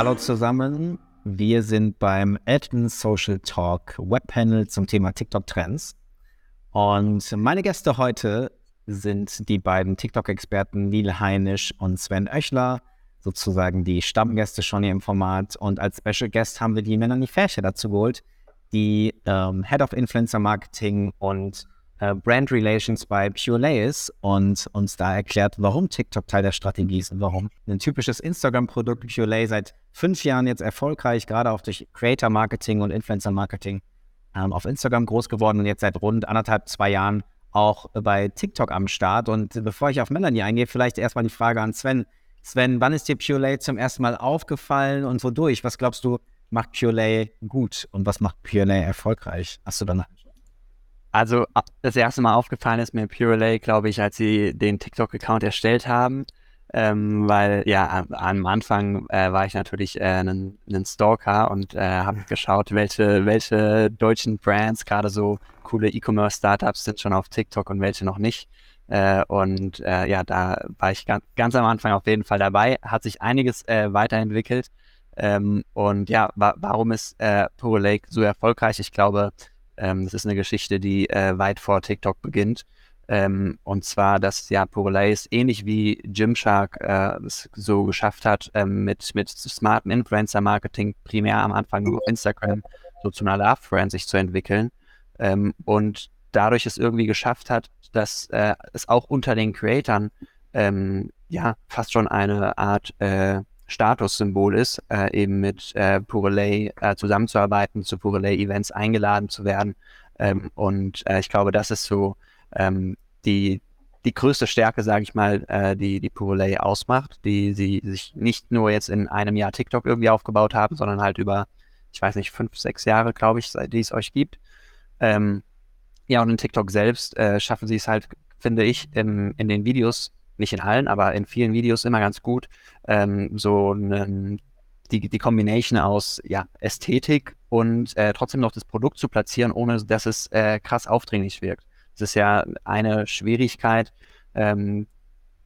Hallo zusammen. Wir sind beim Elton Social Talk Webpanel zum Thema TikTok Trends. Und meine Gäste heute sind die beiden TikTok-Experten Neil Heinisch und Sven Oechler, sozusagen die Stammgäste schon hier im Format. Und als Special Guest haben wir die Melanie Färsche dazu geholt, die ähm, Head of Influencer Marketing und Brand Relations bei Purelay ist und uns da erklärt, warum TikTok Teil der Strategie ist und warum ein typisches Instagram-Produkt Purelay seit fünf Jahren jetzt erfolgreich, gerade auch durch Creator Marketing und Influencer Marketing ähm, auf Instagram groß geworden und jetzt seit rund anderthalb, zwei Jahren auch bei TikTok am Start. Und bevor ich auf Melanie eingehe, vielleicht erstmal die Frage an Sven. Sven, wann ist dir Purelay zum ersten Mal aufgefallen und wodurch? Was glaubst du, macht Purelay gut und was macht Purelay erfolgreich? Hast du dann also das erste Mal aufgefallen ist mir Purelay, glaube ich, als sie den TikTok-Account erstellt haben. Ähm, weil ja, am Anfang äh, war ich natürlich äh, ein, Stalker und äh, habe geschaut, welche, welche deutschen Brands, gerade so coole E-Commerce-Startups sind schon auf TikTok und welche noch nicht. Äh, und äh, ja, da war ich ganz, ganz am Anfang auf jeden Fall dabei. Hat sich einiges äh, weiterentwickelt. Ähm, und ja, wa warum ist äh, Puro Lake so erfolgreich? Ich glaube, ähm, das ist eine Geschichte, die äh, weit vor TikTok beginnt. Ähm, und zwar, dass ja Purelays ähnlich wie Gymshark äh, es so geschafft hat, ähm, mit, mit smarten Influencer-Marketing primär am Anfang nur auf Instagram so zu einer Love-Brand sich zu entwickeln. Ähm, und dadurch es irgendwie geschafft hat, dass äh, es auch unter den Creatoren ähm, ja fast schon eine Art äh, Statussymbol ist, äh, eben mit äh, Purelay äh, zusammenzuarbeiten, zu Purelay-Events eingeladen zu werden. Ähm, und äh, ich glaube, das ist so ähm, die, die größte Stärke, sage ich mal, äh, die die Purelay ausmacht, die sie sich nicht nur jetzt in einem Jahr TikTok irgendwie aufgebaut haben, sondern halt über, ich weiß nicht, fünf, sechs Jahre, glaube ich, seit es euch gibt. Ähm, ja, und in TikTok selbst äh, schaffen sie es halt, finde ich, in, in den Videos nicht in allen, aber in vielen Videos immer ganz gut, ähm, so eine, die, die Combination aus ja, Ästhetik und äh, trotzdem noch das Produkt zu platzieren, ohne dass es äh, krass aufdringlich wirkt. Das ist ja eine Schwierigkeit ähm,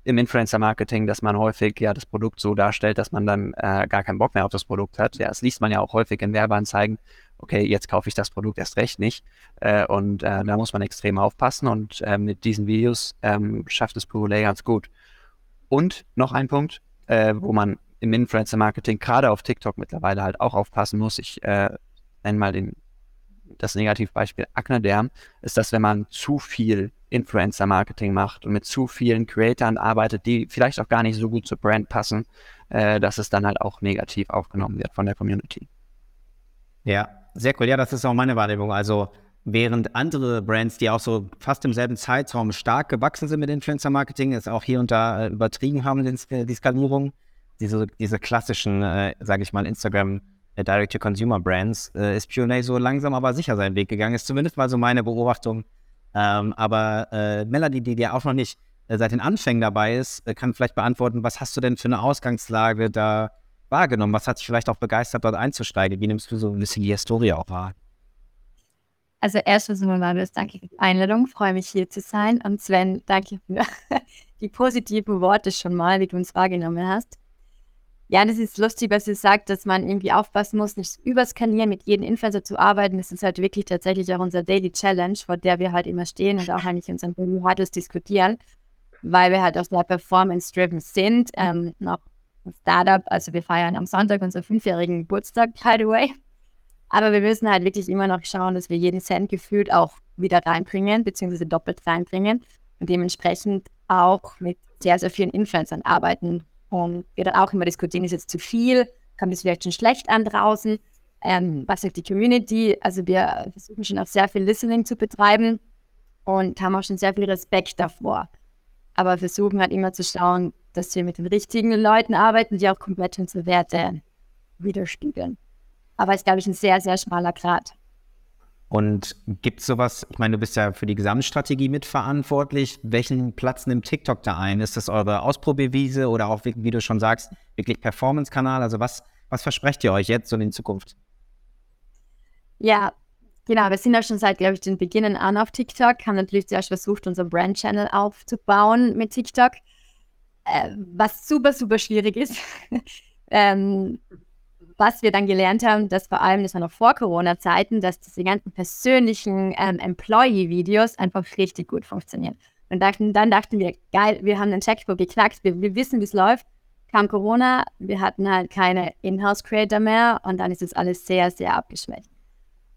im Influencer-Marketing, dass man häufig ja das Produkt so darstellt, dass man dann äh, gar keinen Bock mehr auf das Produkt hat. Ja, das liest man ja auch häufig in Werbeanzeigen. Okay, jetzt kaufe ich das Produkt erst recht nicht. Äh, und äh, da muss man extrem aufpassen. Und äh, mit diesen Videos ähm, schafft es Purulay ganz gut. Und noch ein Punkt, äh, wo man im Influencer-Marketing gerade auf TikTok mittlerweile halt auch aufpassen muss. Ich äh, nenne mal den, das Negativbeispiel Acne-Derm, ist, dass wenn man zu viel Influencer-Marketing macht und mit zu vielen Creatoren arbeitet, die vielleicht auch gar nicht so gut zur Brand passen, äh, dass es dann halt auch negativ aufgenommen wird von der Community. Ja, sehr cool. Ja, das ist auch meine Wahrnehmung. Also während andere Brands, die auch so fast im selben Zeitraum stark gewachsen sind mit Influencer-Marketing, es auch hier und da äh, übertrieben haben, äh, die Skalierung, diese, diese klassischen, äh, sage ich mal, Instagram- äh, Direct-to-Consumer-Brands, äh, ist Pure so langsam aber sicher seinen Weg gegangen. Ist zumindest mal so meine Beobachtung ähm, aber äh, Melanie, die ja auch noch nicht äh, seit den Anfängen dabei ist, äh, kann vielleicht beantworten, was hast du denn für eine Ausgangslage da wahrgenommen? Was hat dich vielleicht auch begeistert, dort einzusteigen? Wie nimmst du so ein bisschen die Historie auch wahr? Also erstens mal, danke für die Einladung, freue mich hier zu sein. Und Sven, danke für die positiven Worte schon mal, wie du uns wahrgenommen hast. Ja, das ist lustig, was ihr sagt, dass man irgendwie aufpassen muss, nicht überskalieren, mit jedem Influencer zu arbeiten. Das ist halt wirklich tatsächlich auch unser Daily Challenge, vor der wir halt immer stehen und auch eigentlich unseren Huddles diskutieren, weil wir halt auch sehr performance-driven sind. Ähm, noch Startup, also wir feiern am Sonntag unseren fünfjährigen Geburtstag, by the way. Aber wir müssen halt wirklich immer noch schauen, dass wir jeden Cent gefühlt auch wieder reinbringen, beziehungsweise doppelt reinbringen und dementsprechend auch mit sehr, sehr vielen Influencern arbeiten und wir dann auch immer diskutieren, ist jetzt zu viel, kommt es vielleicht schon schlecht an draußen, ähm, was sagt die Community? Also wir versuchen schon auch sehr viel Listening zu betreiben und haben auch schon sehr viel Respekt davor. Aber versuchen halt immer zu schauen, dass wir mit den richtigen Leuten arbeiten, die auch komplett unsere Werte widerspiegeln. Aber es ist, glaube ich, ein sehr, sehr schmaler Grad. Und gibt es sowas, ich meine, du bist ja für die Gesamtstrategie mitverantwortlich. Welchen Platz nimmt TikTok da ein? Ist das eure Ausprobierwiese oder auch, wie, wie du schon sagst, wirklich Performance-Kanal? Also was, was versprecht ihr euch jetzt und in Zukunft? Ja, genau. Wir sind ja schon seit, glaube ich, den Beginnen an auf TikTok, haben natürlich zuerst versucht, unseren Brand-Channel aufzubauen mit TikTok, äh, was super, super schwierig ist. ähm, was wir dann gelernt haben, dass vor allem, das war noch vor Corona-Zeiten, dass diese ganzen persönlichen ähm, Employee-Videos einfach richtig gut funktionieren. Und dachten, dann dachten wir, geil, wir haben den Checkbook geknackt, wir, wir wissen, wie es läuft. Kam Corona, wir hatten halt keine Inhouse-Creator mehr und dann ist es alles sehr, sehr abgeschwächt.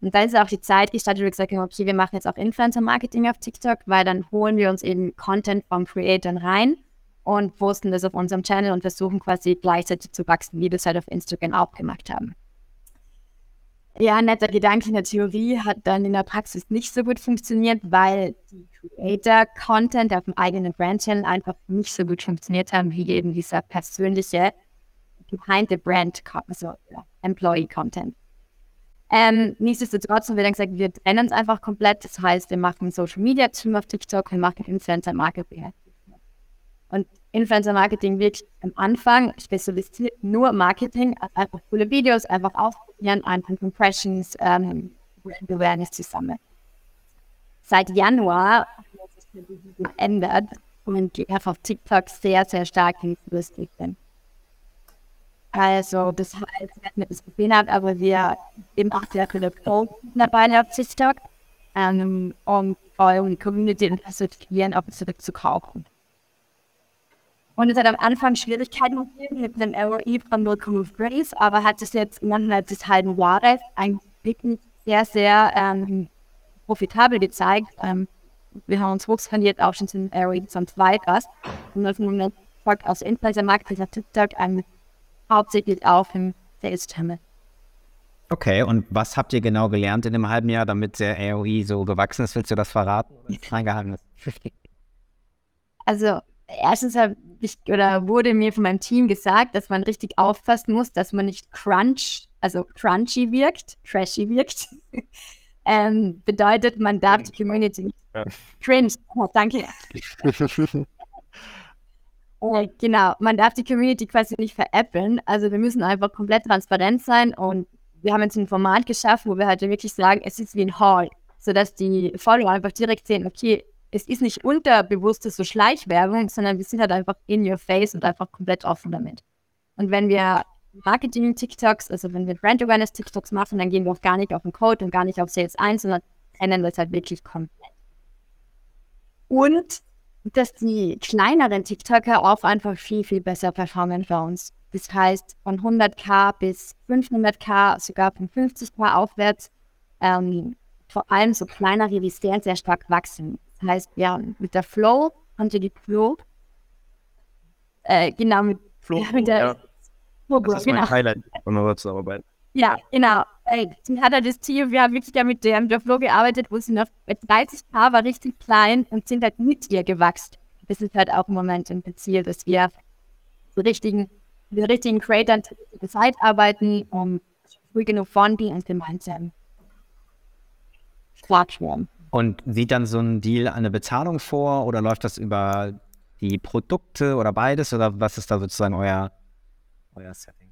Und dann ist auch die Zeit gestartet, wo wir gesagt haben, okay, wir machen jetzt auch Influencer-Marketing auf TikTok, weil dann holen wir uns eben Content vom Creatoren rein und posten das auf unserem Channel und versuchen quasi gleichzeitig zu wachsen, wie wir es halt auf Instagram auch gemacht haben. Ja, netter Gedanke in der Theorie hat dann in der Praxis nicht so gut funktioniert, weil die Creator-Content auf dem eigenen Brand-Channel einfach nicht so gut funktioniert haben, wie eben dieser persönliche behind the brand, also Employee-Content. Ähm, nichtsdestotrotz haben wir dann gesagt, wir trennen es einfach komplett. Das heißt, wir machen Social Media Team auf TikTok, wir machen Influencer Marketing. Und Influencer Marketing wirklich am Anfang spezialisiert nur Marketing, einfach coole Videos, einfach ausprobieren, einfach Impressions, ähm, Awareness zusammen. Seit Januar hat sich das geändert und die einfach auf TikTok sehr, sehr stark hinzulustig sind. Also, das heißt, wenn ihr das gesehen habt, aber wir eben auch sehr viele Posts dabei auf TikTok, ähm, um eure Community zu aktivieren, auch zurück zu kaufen. Und es hat am Anfang Schwierigkeiten gegeben mit dem ROI von 0,3, aber hat es jetzt innerhalb des halben Jahres eigentlich wirklich sehr, sehr ähm, profitabel gezeigt. Ähm, wir haben uns hochskaliert auch schon zum ROI zum Zweiters. Und das Moment folgt aus Influencer Marketing auf TikTok ähm, hauptsächlich auch im Sales Channel. Okay, und was habt ihr genau gelernt in dem halben Jahr, damit der ROI so gewachsen ist? Willst du das verraten? Reingehangen Also, erstens habe ich oder wurde mir von meinem Team gesagt, dass man richtig aufpassen muss, dass man nicht crunch, also crunchy wirkt, trashy wirkt. ähm, bedeutet, man darf die Community ja. cringe. Oh, danke. Äh, genau, man darf die Community quasi nicht veräppeln. Also wir müssen einfach komplett transparent sein und wir haben jetzt ein Format geschaffen, wo wir halt wirklich sagen, es ist wie ein Hall, sodass die Follower einfach direkt sehen, okay, es ist nicht unterbewusste so Schleichwerbung, sondern wir sind halt einfach in your face und einfach komplett offen damit. Und wenn wir Marketing-TikToks, also wenn wir Brand Awareness-TikToks machen, dann gehen wir auch gar nicht auf den Code und gar nicht auf Sales 1, sondern trennen das halt wirklich komplett. Und dass die kleineren TikToker auch einfach viel, viel besser performen für uns. Das heißt, von 100k bis 500k, sogar von 50k aufwärts, ähm, vor allem so kleinere, die sehr, sehr stark wachsen. Das heißt, ja, mit der Flow, konnte die Flow, äh, genau, mit, Flow, ja, mit der ja. Flow, Das ist genau. mein Highlight von unserer Zusammenarbeit. Ja, genau. Ey, dann hat er das Team, wir haben wirklich ja mit der, mit der Flo gearbeitet, wo sie noch mit 30 Paar war richtig klein und sind halt mit ihr gewachsen. Das ist halt auch im Moment ein Ziel, dass wir so richtigen, mit richtigen Creators zur Zeit arbeiten, um früh genug Funding und gemeinsam Plattform. Und sieht dann so ein Deal eine Bezahlung vor oder läuft das über die Produkte oder beides? Oder was ist da sozusagen euer, euer Setting?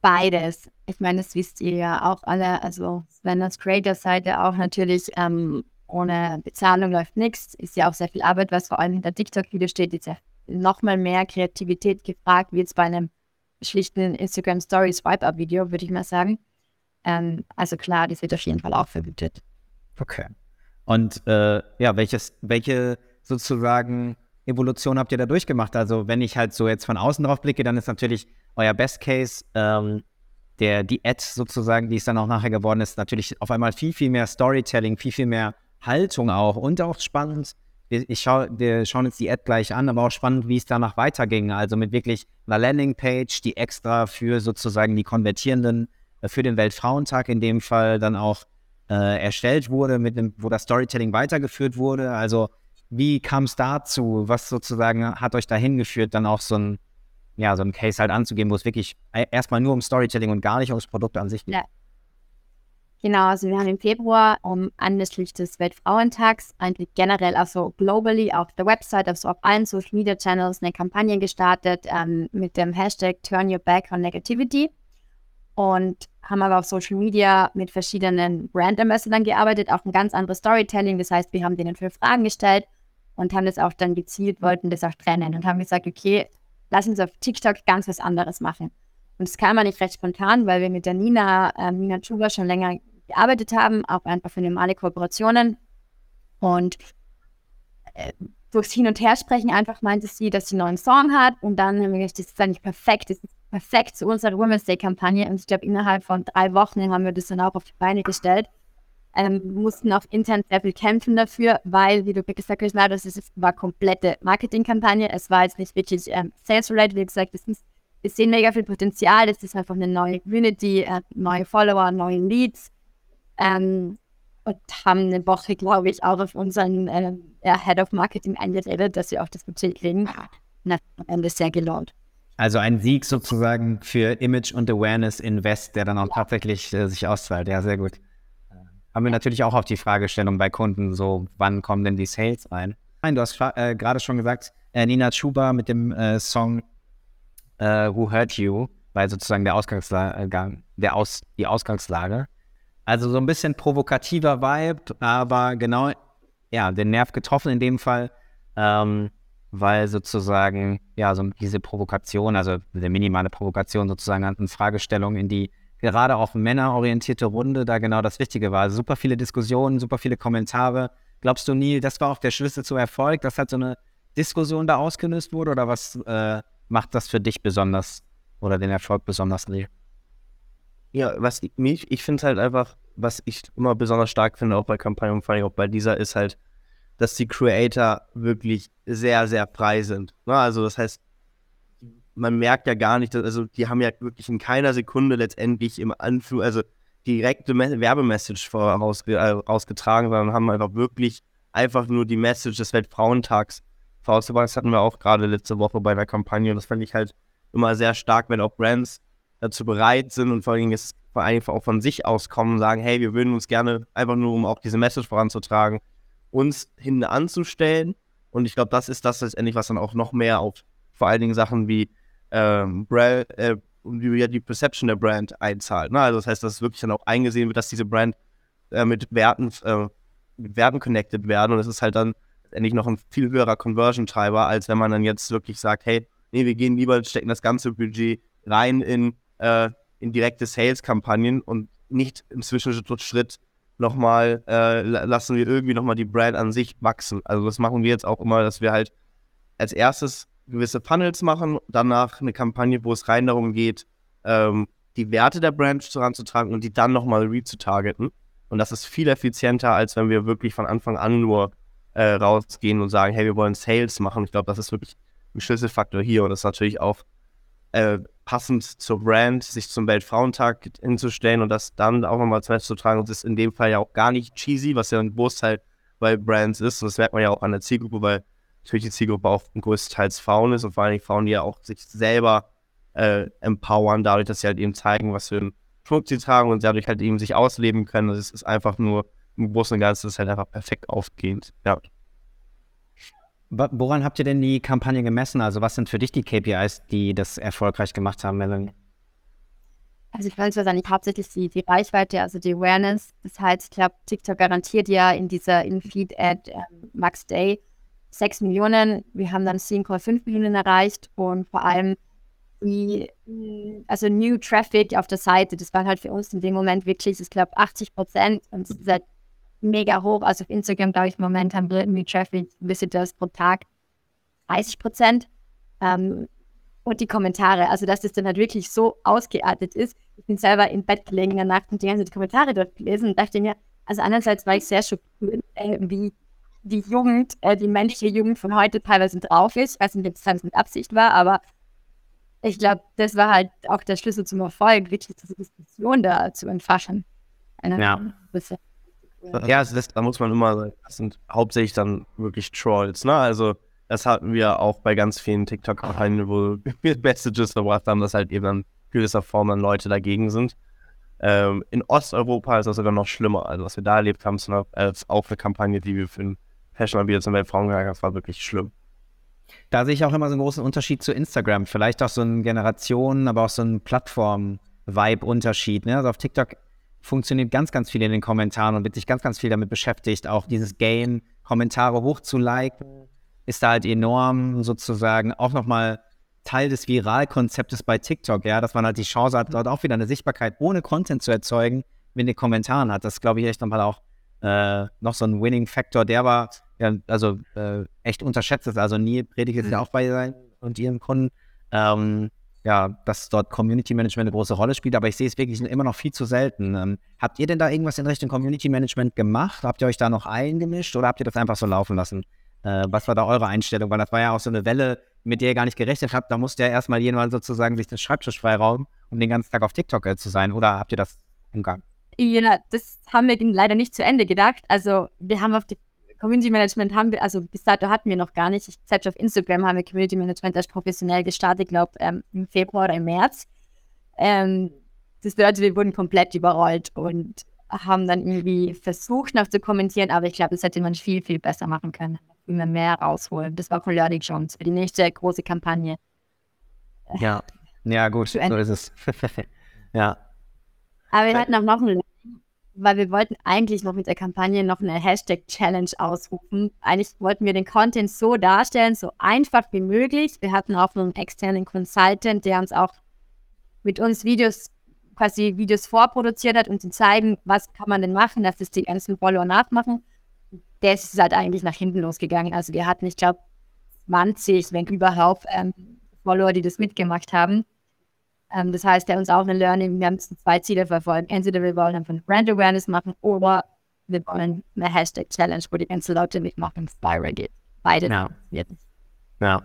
Beides. Ich meine, das wisst ihr ja auch alle. Also, wenn als Creator-Seite auch natürlich ähm, ohne Bezahlung läuft nichts, ist ja auch sehr viel Arbeit, was vor allem hinter TikTok-Video steht, ist ja nochmal mehr Kreativität gefragt, wie jetzt bei einem schlichten Instagram Story Swipe-Up-Video, würde ich mal sagen. Ähm, also klar, das wird auf jeden Fall auch vergütet. Okay. Und äh, ja, welches, welche sozusagen Evolution habt ihr da durchgemacht? Also wenn ich halt so jetzt von außen drauf blicke, dann ist natürlich euer Best Case, ähm, der, die Ad sozusagen, die es dann auch nachher geworden ist, natürlich auf einmal viel, viel mehr Storytelling, viel, viel mehr Haltung auch und auch spannend. Ich schau, wir schauen uns die Ad gleich an, aber auch spannend, wie es danach weiterging. Also mit wirklich einer Landingpage, die extra für sozusagen die Konvertierenden, äh, für den Weltfrauentag in dem Fall dann auch äh, erstellt wurde, mit dem, wo das Storytelling weitergeführt wurde. Also wie kam es dazu? Was sozusagen hat euch dahin geführt, dann auch so ein, ja, so ein Case halt anzugeben, wo es wirklich e-, erstmal nur um Storytelling und gar nicht ums Produkt an sich geht? Ja. Genau, also wir haben im Februar um anlässlich des Weltfrauentags eigentlich generell, also globally auf der Website, also auf allen Social Media Channels eine Kampagne gestartet ähm, mit dem Hashtag Turn Your Back on Negativity und haben aber auf Social Media mit verschiedenen Brand Ambassadors gearbeitet, auch ein ganz anderes Storytelling. Das heißt, wir haben denen fünf Fragen gestellt und haben das auch dann gezielt, wollten das auch trennen und haben gesagt, okay, lass uns auf TikTok ganz was anderes machen. Und es kam eigentlich recht spontan, weil wir mit der Nina, äh, Nina Chuba schon länger gearbeitet haben, auch einfach für normale Kooperationen. Und äh, durchs Hin- und Hersprechen einfach meinte sie, dass sie einen neuen Song hat. Und dann haben wir gedacht, das ist eigentlich perfekt. Das ist perfekt zu unserer Women's Day-Kampagne. Und ich glaube, innerhalb von drei Wochen haben wir das dann auch auf die Beine gestellt. Ähm, mussten auch intern sehr viel kämpfen dafür, weil, wie du gesagt hast, das ist, war komplette Marketingkampagne. Es war jetzt nicht wirklich ähm, sales-related. Wie gesagt, es ist, wir sehen mega viel Potenzial. Es ist einfach eine neue Community, äh, neue Follower, neue Leads. Ähm, und haben eine Woche, glaube ich, auch auf unseren äh, Head of Marketing eingeredet, dass wir auch das Budget kriegen. Und hat am Ende sehr gelohnt. Also ein Sieg sozusagen für Image und Awareness Invest, der dann auch tatsächlich äh, sich auszahlt. Ja, sehr gut. Haben wir natürlich auch auf die Fragestellung bei Kunden, so wann kommen denn die Sales rein? Nein, du hast äh, gerade schon gesagt, äh, Nina Chuba mit dem äh, Song äh, Who Hurt You, weil sozusagen der Ausgangslage, äh, der Aus, die Ausgangslage. Also so ein bisschen provokativer Vibe, aber genau, ja, den Nerv getroffen in dem Fall, ähm, weil sozusagen, ja, so diese Provokation, also eine minimale Provokation sozusagen an Fragestellung in die gerade auch männerorientierte Runde da genau das Richtige war. Also super viele Diskussionen, super viele Kommentare. Glaubst du, Neil, das war auch der Schlüssel zum Erfolg, dass halt so eine Diskussion da ausgelöst wurde? Oder was äh, macht das für dich besonders oder den Erfolg besonders, Neil? Ja, was ich, ich finde halt einfach, was ich immer besonders stark finde, auch bei Kampagnen vor allem auch bei dieser, ist halt, dass die Creator wirklich sehr, sehr frei sind. Ne? Also das heißt, man merkt ja gar nicht, dass, also die haben ja wirklich in keiner Sekunde letztendlich im Anflug, also direkte Werbemessage voraus, äh, rausgetragen, sondern haben einfach wirklich einfach nur die Message des Weltfrauentags vorausgebracht. Das hatten wir auch gerade letzte Woche bei der Kampagne und das fand ich halt immer sehr stark, wenn auch Brands dazu bereit sind und vor jetzt vor allem auch von sich aus kommen und sagen, hey, wir würden uns gerne einfach nur, um auch diese Message voranzutragen, uns hinten anzustellen. Und ich glaube, das ist das letztendlich, was dann auch noch mehr auf vor allen Dingen Sachen wie ähm, Brand, äh, wie die Perception der Brand einzahlt. Ne? Also das heißt, dass wirklich dann auch eingesehen wird, dass diese Brand äh, mit Werten, äh, mit Werten connected werden und es ist halt dann endlich noch ein viel höherer Conversion-Treiber, als wenn man dann jetzt wirklich sagt, hey, nee, wir gehen lieber, stecken das ganze Budget rein in, äh, in direkte Sales-Kampagnen und nicht im Zwischenschritt nochmal, äh, lassen wir irgendwie nochmal die Brand an sich wachsen. Also das machen wir jetzt auch immer, dass wir halt als erstes gewisse Funnels machen, danach eine Kampagne, wo es rein darum geht, ähm, die Werte der Brand voranzutragen und die dann nochmal rezutargeten. Und das ist viel effizienter, als wenn wir wirklich von Anfang an nur äh, rausgehen und sagen, hey, wir wollen Sales machen. Ich glaube, das ist wirklich ein Schlüsselfaktor hier und das ist natürlich auch äh, passend zur Brand, sich zum Weltfrauentag hinzustellen und das dann auch nochmal zu tragen. Und das ist in dem Fall ja auch gar nicht cheesy, was ja ein Großteil bei Brands ist. Und das merkt man ja auch an der Zielgruppe, weil natürlich die Zielgruppe auch größtenteils Frauen ist und vor allem Frauen, die ja auch sich selber äh, empowern, dadurch, dass sie halt eben zeigen, was für ein Produkt sie tragen und dadurch halt eben sich ausleben können. Das ist einfach nur im Großen und Ganzen ist halt einfach perfekt aufgehend. Ja. Woran habt ihr denn die Kampagne gemessen? Also was sind für dich die KPIs, die das erfolgreich gemacht haben, Melanie? Also ich weiß wahrscheinlich hauptsächlich die, die Reichweite, also die Awareness. Das heißt, ich glaube, TikTok garantiert ja in dieser In-Feed-Ad äh, Max Day 6 Millionen. Wir haben dann 10,5 Millionen erreicht und vor allem die, also New Traffic auf der Seite, das war halt für uns in dem Moment wirklich, ich glaube, 80 Prozent und halt mega hoch. Also auf Instagram, glaube ich, im Moment haben wir Traffic Visitors pro Tag 30 Prozent. Ähm, und die Kommentare, also dass das dann halt wirklich so ausgeartet ist. Ich bin selber im Bett gelegen in der Nacht und die ganzen Kommentare dort gelesen und dachte mir, also einerseits war ich sehr schockiert, äh, wie die Jugend, äh, die männliche Jugend von heute teilweise drauf ist. Ich weiß nicht, ob es mit Absicht war, aber ich glaube, das war halt auch der Schlüssel zum Erfolg, wirklich diese Diskussion da zu entfaschen. Eine ja. Bisschen. Ja, also das, da muss man immer sagen, das sind hauptsächlich dann wirklich Trolls, ne? Also das hatten wir auch bei ganz vielen TikTok-Kampagnen, wo wir Messages verbracht haben, dass halt eben dann gewisser Form dann Leute dagegen sind. Ähm, in Osteuropa ist das sogar noch schlimmer. Also was wir da erlebt haben, ist auch eine Kampagne, die wir für den Fashion wieder zum Weltfrauentag, das war wirklich schlimm. Da sehe ich auch immer so einen großen Unterschied zu Instagram. Vielleicht auch so ein Generationen, aber auch so ein Plattform-Vibe-Unterschied. Ne? Also auf TikTok funktioniert ganz, ganz viel in den Kommentaren und wird sich ganz, ganz viel damit beschäftigt. Auch dieses Game, Kommentare hochzuliken, ist da halt enorm sozusagen auch nochmal Teil des Viralkonzeptes bei TikTok, ja, dass man halt die Chance hat, dort auch wieder eine Sichtbarkeit ohne Content zu erzeugen, mit den Kommentaren hat. Das glaube ich echt nochmal auch äh, noch so ein Winning-Factor, der war ja, also äh, echt unterschätzt ist. Also nie predigt es ja mhm. auch bei sein und ihren Kunden. Ähm, ja, dass dort Community Management eine große Rolle spielt, aber ich sehe es wirklich immer noch viel zu selten. Ähm, habt ihr denn da irgendwas in Richtung Community Management gemacht? Habt ihr euch da noch eingemischt oder habt ihr das einfach so laufen lassen? Äh, was war da eure Einstellung? Weil das war ja auch so eine Welle, mit der ihr gar nicht gerechnet habt. Da musste ja erstmal jemand sozusagen sich den Schreibtisch freirauben, um den ganzen Tag auf TikTok äh, zu sein. Oder habt ihr das umgangen? Ja, das haben wir leider nicht zu Ende gedacht. Also wir haben auf die Community Management haben wir, also bis dato hatten wir noch gar nicht. Ich, selbst auf Instagram haben wir Community Management erst professionell gestartet, glaube ähm, im Februar oder im März. Ähm, das bedeutet, wir wurden komplett überrollt und haben dann irgendwie versucht, noch zu kommentieren, aber ich glaube, das hätte man viel, viel besser machen können. Viel mehr rausholen. Das war von Learning Chance für die nächste große Kampagne. Ja, ja, gut, so ist es. ja. Aber wir hatten auch noch einen weil wir wollten eigentlich noch mit der Kampagne noch eine Hashtag-Challenge ausrufen. Eigentlich wollten wir den Content so darstellen, so einfach wie möglich. Wir hatten auch einen externen Consultant, der uns auch mit uns Videos, quasi Videos vorproduziert hat, um zu zeigen, was kann man denn machen, dass es die ganzen Follower nachmachen. Der ist halt eigentlich nach hinten losgegangen. Also wir hatten, ich glaube, 20, wenn überhaupt, ähm, Follower, die das mitgemacht haben. Ähm, das heißt, der uns auch ein Learning, wir haben zwei Ziele verfolgt. Entweder wir wollen einfach Brand Awareness machen oder wir wollen eine Hashtag Challenge, wo die ganzen Leute mitmachen, viral geht. Beide. Ja. ja.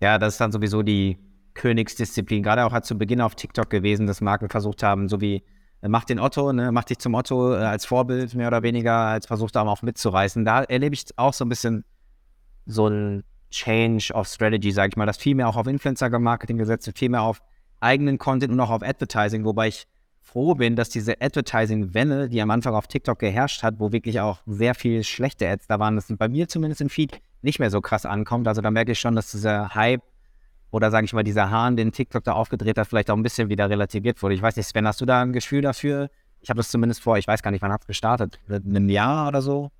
Ja, das ist dann sowieso die Königsdisziplin. Gerade auch zu Beginn auf TikTok gewesen, dass Marken versucht haben, so wie äh, mach den Otto, ne, mach dich zum Otto äh, als Vorbild, mehr oder weniger, als versucht haben, auch mitzureißen. Da erlebe ich auch so ein bisschen so ein Change of Strategy, sage ich mal, dass viel mehr auch auf Influencer-Marketing gesetzt wird, viel mehr auf eigenen Content und auch auf Advertising, wobei ich froh bin, dass diese Advertising-Welle, die am Anfang auf TikTok geherrscht hat, wo wirklich auch sehr viel schlechte Ads da waren, das bei mir zumindest im Feed nicht mehr so krass ankommt. Also da merke ich schon, dass dieser Hype oder sage ich mal, dieser Hahn, den TikTok da aufgedreht hat, vielleicht auch ein bisschen wieder relativiert wurde. Ich weiß nicht, Sven, hast du da ein Gefühl dafür? Ich habe das zumindest vor, ich weiß gar nicht, wann hat es gestartet? In einem Jahr oder so?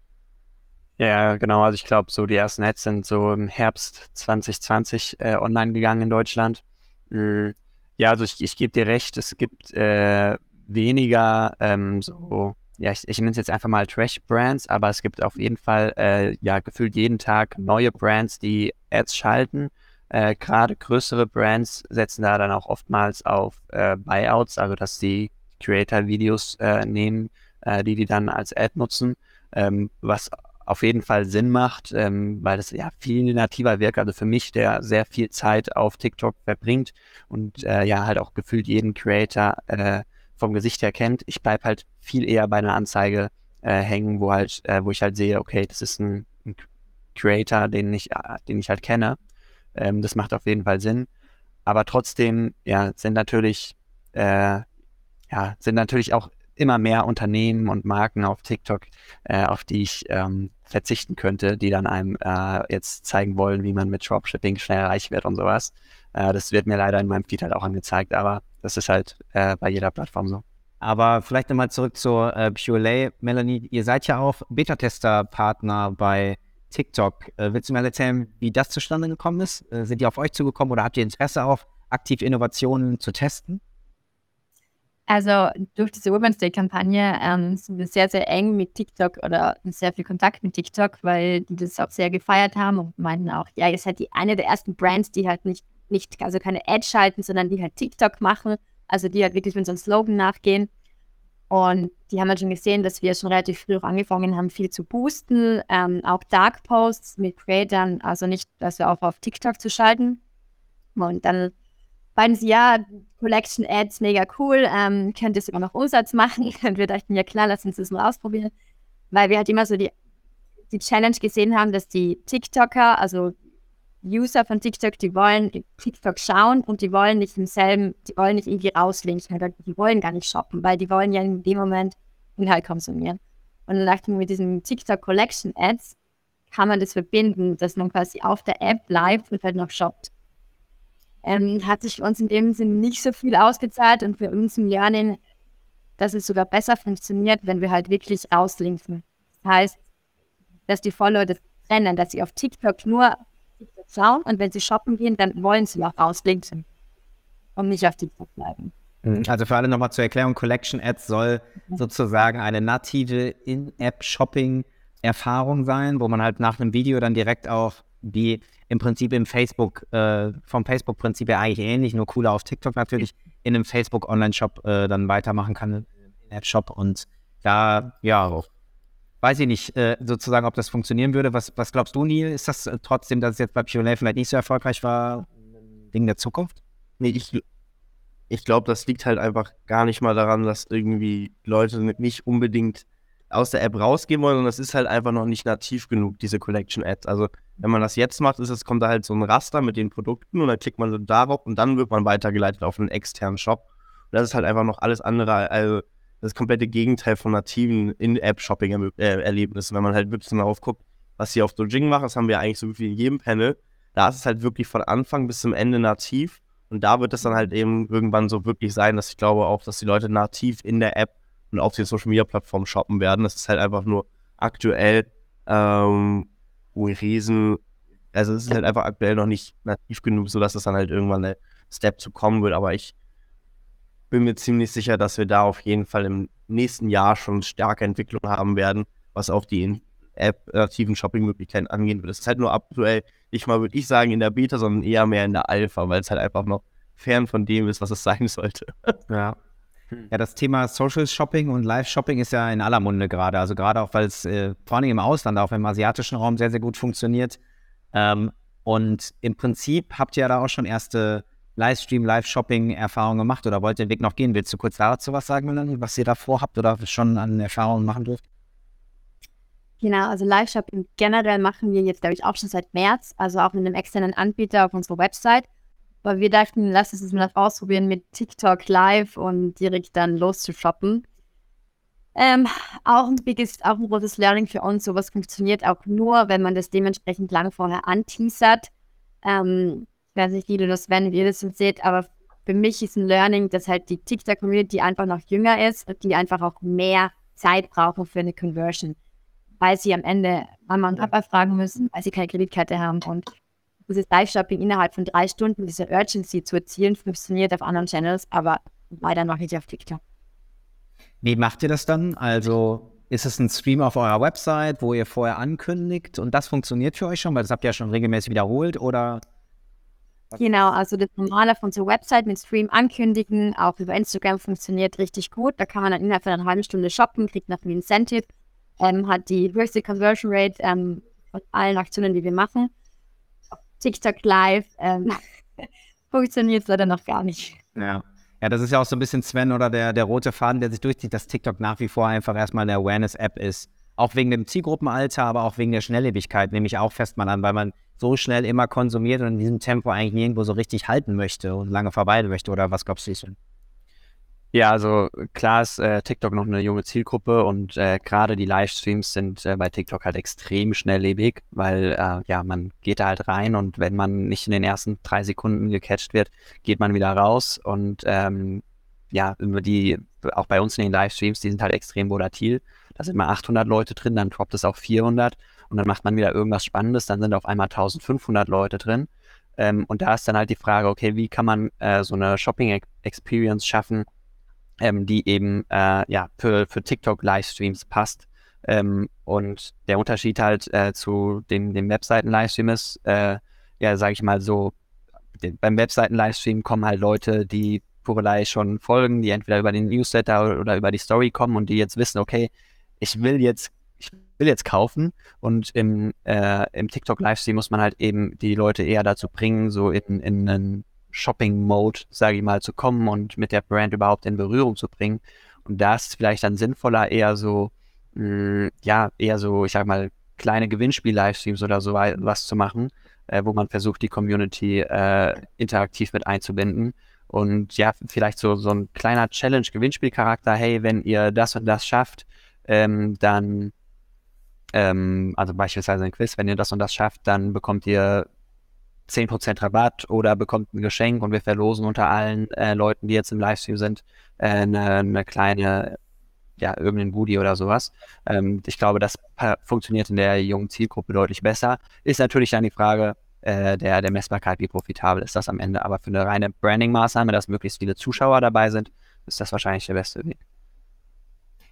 Ja, genau. Also ich glaube, so die ersten Ads sind so im Herbst 2020 äh, online gegangen in Deutschland. Mhm ja, also ich, ich gebe dir recht, es gibt äh, weniger ähm, so, ja, ich, ich nenne es jetzt einfach mal Trash-Brands, aber es gibt auf jeden Fall äh, ja gefühlt jeden Tag neue Brands, die Ads schalten. Äh, Gerade größere Brands setzen da dann auch oftmals auf äh, Buyouts, also dass die Creator-Videos äh, nehmen, äh, die die dann als Ad nutzen, ähm, was auf jeden Fall Sinn macht, ähm, weil das ja viel nativer wirkt. Also für mich, der sehr viel Zeit auf TikTok verbringt und äh, ja halt auch gefühlt jeden Creator äh, vom Gesicht her kennt. Ich bleibe halt viel eher bei einer Anzeige äh, hängen, wo halt, äh, wo ich halt sehe, okay, das ist ein, ein Creator, den ich, äh, den ich halt kenne. Ähm, das macht auf jeden Fall Sinn. Aber trotzdem, ja, sind natürlich, äh, ja, sind natürlich auch immer mehr Unternehmen und Marken auf TikTok, auf die ich ähm, verzichten könnte, die dann einem äh, jetzt zeigen wollen, wie man mit Dropshipping schnell reich wird und sowas. Äh, das wird mir leider in meinem Feed halt auch angezeigt, aber das ist halt äh, bei jeder Plattform so. Aber vielleicht nochmal zurück zur äh, Purelay. Melanie, ihr seid ja auch Beta-Tester-Partner bei TikTok. Äh, willst du mir erzählen, wie das zustande gekommen ist? Äh, sind die auf euch zugekommen oder habt ihr Interesse auf aktiv Innovationen zu testen? Also durch diese Women's Day-Kampagne ähm, sind wir sehr, sehr eng mit TikTok oder sehr viel Kontakt mit TikTok, weil die das auch sehr gefeiert haben und meinten auch, ja, ihr seid die eine der ersten Brands, die halt nicht, nicht also keine Ad schalten, sondern die halt TikTok machen, also die halt wirklich unseren Slogan nachgehen. Und die haben halt schon gesehen, dass wir schon relativ früh auch angefangen haben, viel zu boosten, ähm, auch Dark Posts mit Creatern, also nicht, dass wir auch auf TikTok zu schalten. Und dann beiden sie, ja, Collection Ads, mega cool, ähm, könnt ihr sogar noch Umsatz machen? Und wir dachten, ja klar, lass uns das mal ausprobieren. Weil wir halt immer so die, die Challenge gesehen haben, dass die TikToker, also User von TikTok, die wollen TikTok schauen und die wollen nicht im selben, die wollen nicht irgendwie rauslinken, die wollen gar nicht shoppen, weil die wollen ja in dem Moment Inhalt konsumieren. Und dann dachten wir, mit diesen TikTok Collection Ads kann man das verbinden, dass man quasi auf der App live und halt noch shoppt ähm, hat sich uns in dem Sinne nicht so viel ausgezahlt und für uns im Lernen, dass es sogar besser funktioniert, wenn wir halt wirklich auslinken. Das heißt, dass die Follower das trennen, dass sie auf TikTok nur TikTok schauen und wenn sie shoppen gehen, dann wollen sie auch raus links und nicht auf TikTok bleiben. Mhm. Also für alle nochmal zur Erklärung, Collection Ads soll sozusagen eine native In-App-Shopping-Erfahrung sein, wo man halt nach einem Video dann direkt auch die im Prinzip im Facebook, äh, vom Facebook-Prinzip ja eigentlich ähnlich, nur cooler auf TikTok natürlich, in einem Facebook-Online-Shop äh, dann weitermachen kann, In-App-Shop und da, ja, weiß ich nicht, äh, sozusagen, ob das funktionieren würde. Was, was glaubst du, Neil? Ist das äh, trotzdem, dass es jetzt bei Pure vielleicht nicht so erfolgreich war, ein Ding der Zukunft? Nee, ich, ich glaube, das liegt halt einfach gar nicht mal daran, dass irgendwie Leute nicht unbedingt aus der App rausgehen wollen, sondern das ist halt einfach noch nicht nativ genug, diese Collection Ads. Also, wenn man das jetzt macht, ist es, kommt da halt so ein Raster mit den Produkten und dann klickt man so darauf und dann wird man weitergeleitet auf einen externen Shop. Und das ist halt einfach noch alles andere, also das komplette Gegenteil von nativen In-App-Shopping-Erlebnissen. Wenn man halt wirklich darauf guckt, was sie auf Dojing machen, das haben wir eigentlich so wie in jedem Panel. Da ist es halt wirklich von Anfang bis zum Ende nativ. Und da wird es dann halt eben irgendwann so wirklich sein, dass ich glaube auch, dass die Leute nativ in der App und auf den Social Media Plattformen shoppen werden. Das ist halt einfach nur aktuell ähm, riesen, also es ist halt einfach aktuell noch nicht nativ genug, sodass es dann halt irgendwann ein Step zu kommen wird. Aber ich bin mir ziemlich sicher, dass wir da auf jeden Fall im nächsten Jahr schon starke Entwicklungen haben werden, was auch die App-nativen Shopping-Möglichkeiten angehen wird. Es ist halt nur aktuell nicht mal, würde ich sagen, in der Beta, sondern eher mehr in der Alpha, weil es halt einfach noch fern von dem ist, was es sein sollte. Ja. Ja, das Thema Social Shopping und Live Shopping ist ja in aller Munde gerade. Also gerade auch, weil es äh, vor allem im Ausland, auch im asiatischen Raum sehr, sehr gut funktioniert. Ähm, und im Prinzip habt ihr ja da auch schon erste Livestream, Live-Shopping-Erfahrungen gemacht oder wollt ihr den Weg noch gehen? Willst du kurz dazu was sagen, Melanie, was ihr da vorhabt oder schon an Erfahrungen machen dürft? Genau, also Live-Shopping generell machen wir jetzt, glaube ich, auch schon seit März, also auch mit einem externen Anbieter auf unserer Website. Aber wir dachten, lass uns mal ausprobieren mit TikTok Live und direkt dann loszushoppen. Ähm, auch, ein auch ein großes Learning für uns. Sowas funktioniert auch nur, wenn man das dementsprechend lange vorher anteasert. Ähm, weiß nicht, wie du das, wenn ihr das seht, aber für mich ist ein Learning, dass halt die TikTok-Community einfach noch jünger ist und die einfach auch mehr Zeit brauchen für eine Conversion, weil sie am Ende Mama und Papa fragen müssen, weil sie keine Kreditkarte haben und dieses Live-Shopping innerhalb von drei Stunden, diese Urgency zu erzielen, funktioniert auf anderen Channels, aber leider noch nicht auf TikTok. Wie macht ihr das dann? Also ist es ein Stream auf eurer Website, wo ihr vorher ankündigt und das funktioniert für euch schon, weil das habt ihr ja schon regelmäßig wiederholt oder Genau, also das Normale auf unserer Website mit Stream ankündigen, auch über Instagram funktioniert richtig gut. Da kann man dann innerhalb von einer halben Stunde shoppen, kriegt noch ein Incentive, ähm, hat die höchste Conversion Rate ähm, von allen Aktionen, die wir machen. TikTok Live ähm, funktioniert es leider noch gar nicht. Ja. Ja, das ist ja auch so ein bisschen Sven oder der, der rote Faden, der sich durchzieht, dass TikTok nach wie vor einfach erstmal eine Awareness-App ist. Auch wegen dem Zielgruppenalter, aber auch wegen der Schnelllebigkeit, nehme ich auch fest mal an, weil man so schnell immer konsumiert und in diesem Tempo eigentlich nirgendwo so richtig halten möchte und lange verweilen möchte. Oder was glaubst du, Sven? Ja, also klar ist äh, TikTok noch eine junge Zielgruppe und äh, gerade die Livestreams sind äh, bei TikTok halt extrem schnelllebig, weil äh, ja, man geht da halt rein und wenn man nicht in den ersten drei Sekunden gecatcht wird, geht man wieder raus und ähm, ja, die, auch bei uns in den Livestreams, die sind halt extrem volatil. Da sind mal 800 Leute drin, dann droppt es auf 400 und dann macht man wieder irgendwas Spannendes, dann sind auf einmal 1500 Leute drin. Ähm, und da ist dann halt die Frage, okay, wie kann man äh, so eine Shopping-Experience schaffen, ähm, die eben äh, ja, für, für TikTok-Livestreams passt. Ähm, und der Unterschied halt äh, zu dem, dem Webseiten-Livestream ist, äh, ja, sage ich mal so, den, beim Webseiten-Livestream kommen halt Leute, die Purelei schon folgen, die entweder über den Newsletter oder, über die Story kommen und die jetzt wissen, okay, ich will jetzt ich will jetzt kaufen. Und im, äh, im TikTok-Livestream muss man halt eben die Leute eher dazu bringen, so in, in einen Shopping-Mode, sage ich mal, zu kommen und mit der Brand überhaupt in Berührung zu bringen. Und da ist es vielleicht dann sinnvoller, eher so, mh, mm, ja, eher so, ich sag mal, kleine Gewinnspiel-Livestreams oder so was zu machen, äh, wo man versucht, die Community äh, interaktiv mit einzubinden. Und ja, vielleicht so, so ein kleiner Challenge-Gewinnspiel-Charakter, hey, wenn ihr das und das schafft, ähm, dann ähm, also beispielsweise ein Quiz, wenn ihr das und das schafft, dann bekommt ihr 10% Rabatt oder bekommt ein Geschenk und wir verlosen unter allen äh, Leuten, die jetzt im Livestream sind, äh, eine, eine, kleine, ja, irgendeinen Goodie oder sowas. Ähm, ich glaube, das funktioniert in der jungen Zielgruppe deutlich besser. Ist natürlich dann die Frage, äh, der, der Messbarkeit, wie profitabel ist das am Ende. Aber für eine reine Branding-Maßnahme, dass möglichst viele Zuschauer dabei sind, ist das wahrscheinlich der beste Weg.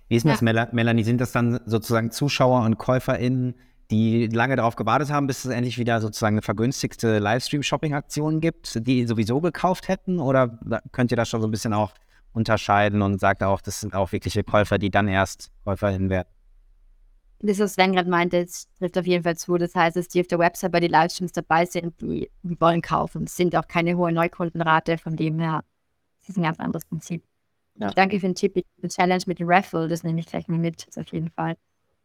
Wie ist denn das, Mel Melanie? Sind das dann sozusagen Zuschauer und KäuferInnen, die lange darauf gewartet haben, bis es endlich wieder sozusagen eine vergünstigte Livestream-Shopping-Aktion gibt, die sowieso gekauft hätten? Oder könnt ihr das schon so ein bisschen auch unterscheiden und sagt auch, das sind auch wirkliche Käufer, die dann erst KäuferInnen werden? Das, was Sven gerade meinte, das trifft auf jeden Fall zu. Das heißt, dass die auf der Website bei den Livestreams dabei sind, die, die wollen kaufen. Es sind auch keine hohe Neukundenrate, von dem her, das ist ein ganz anderes Prinzip. Ja. Danke für den Tipp, die Challenge mit dem Raffle, das nehme ich gleich mal mit, auf jeden Fall.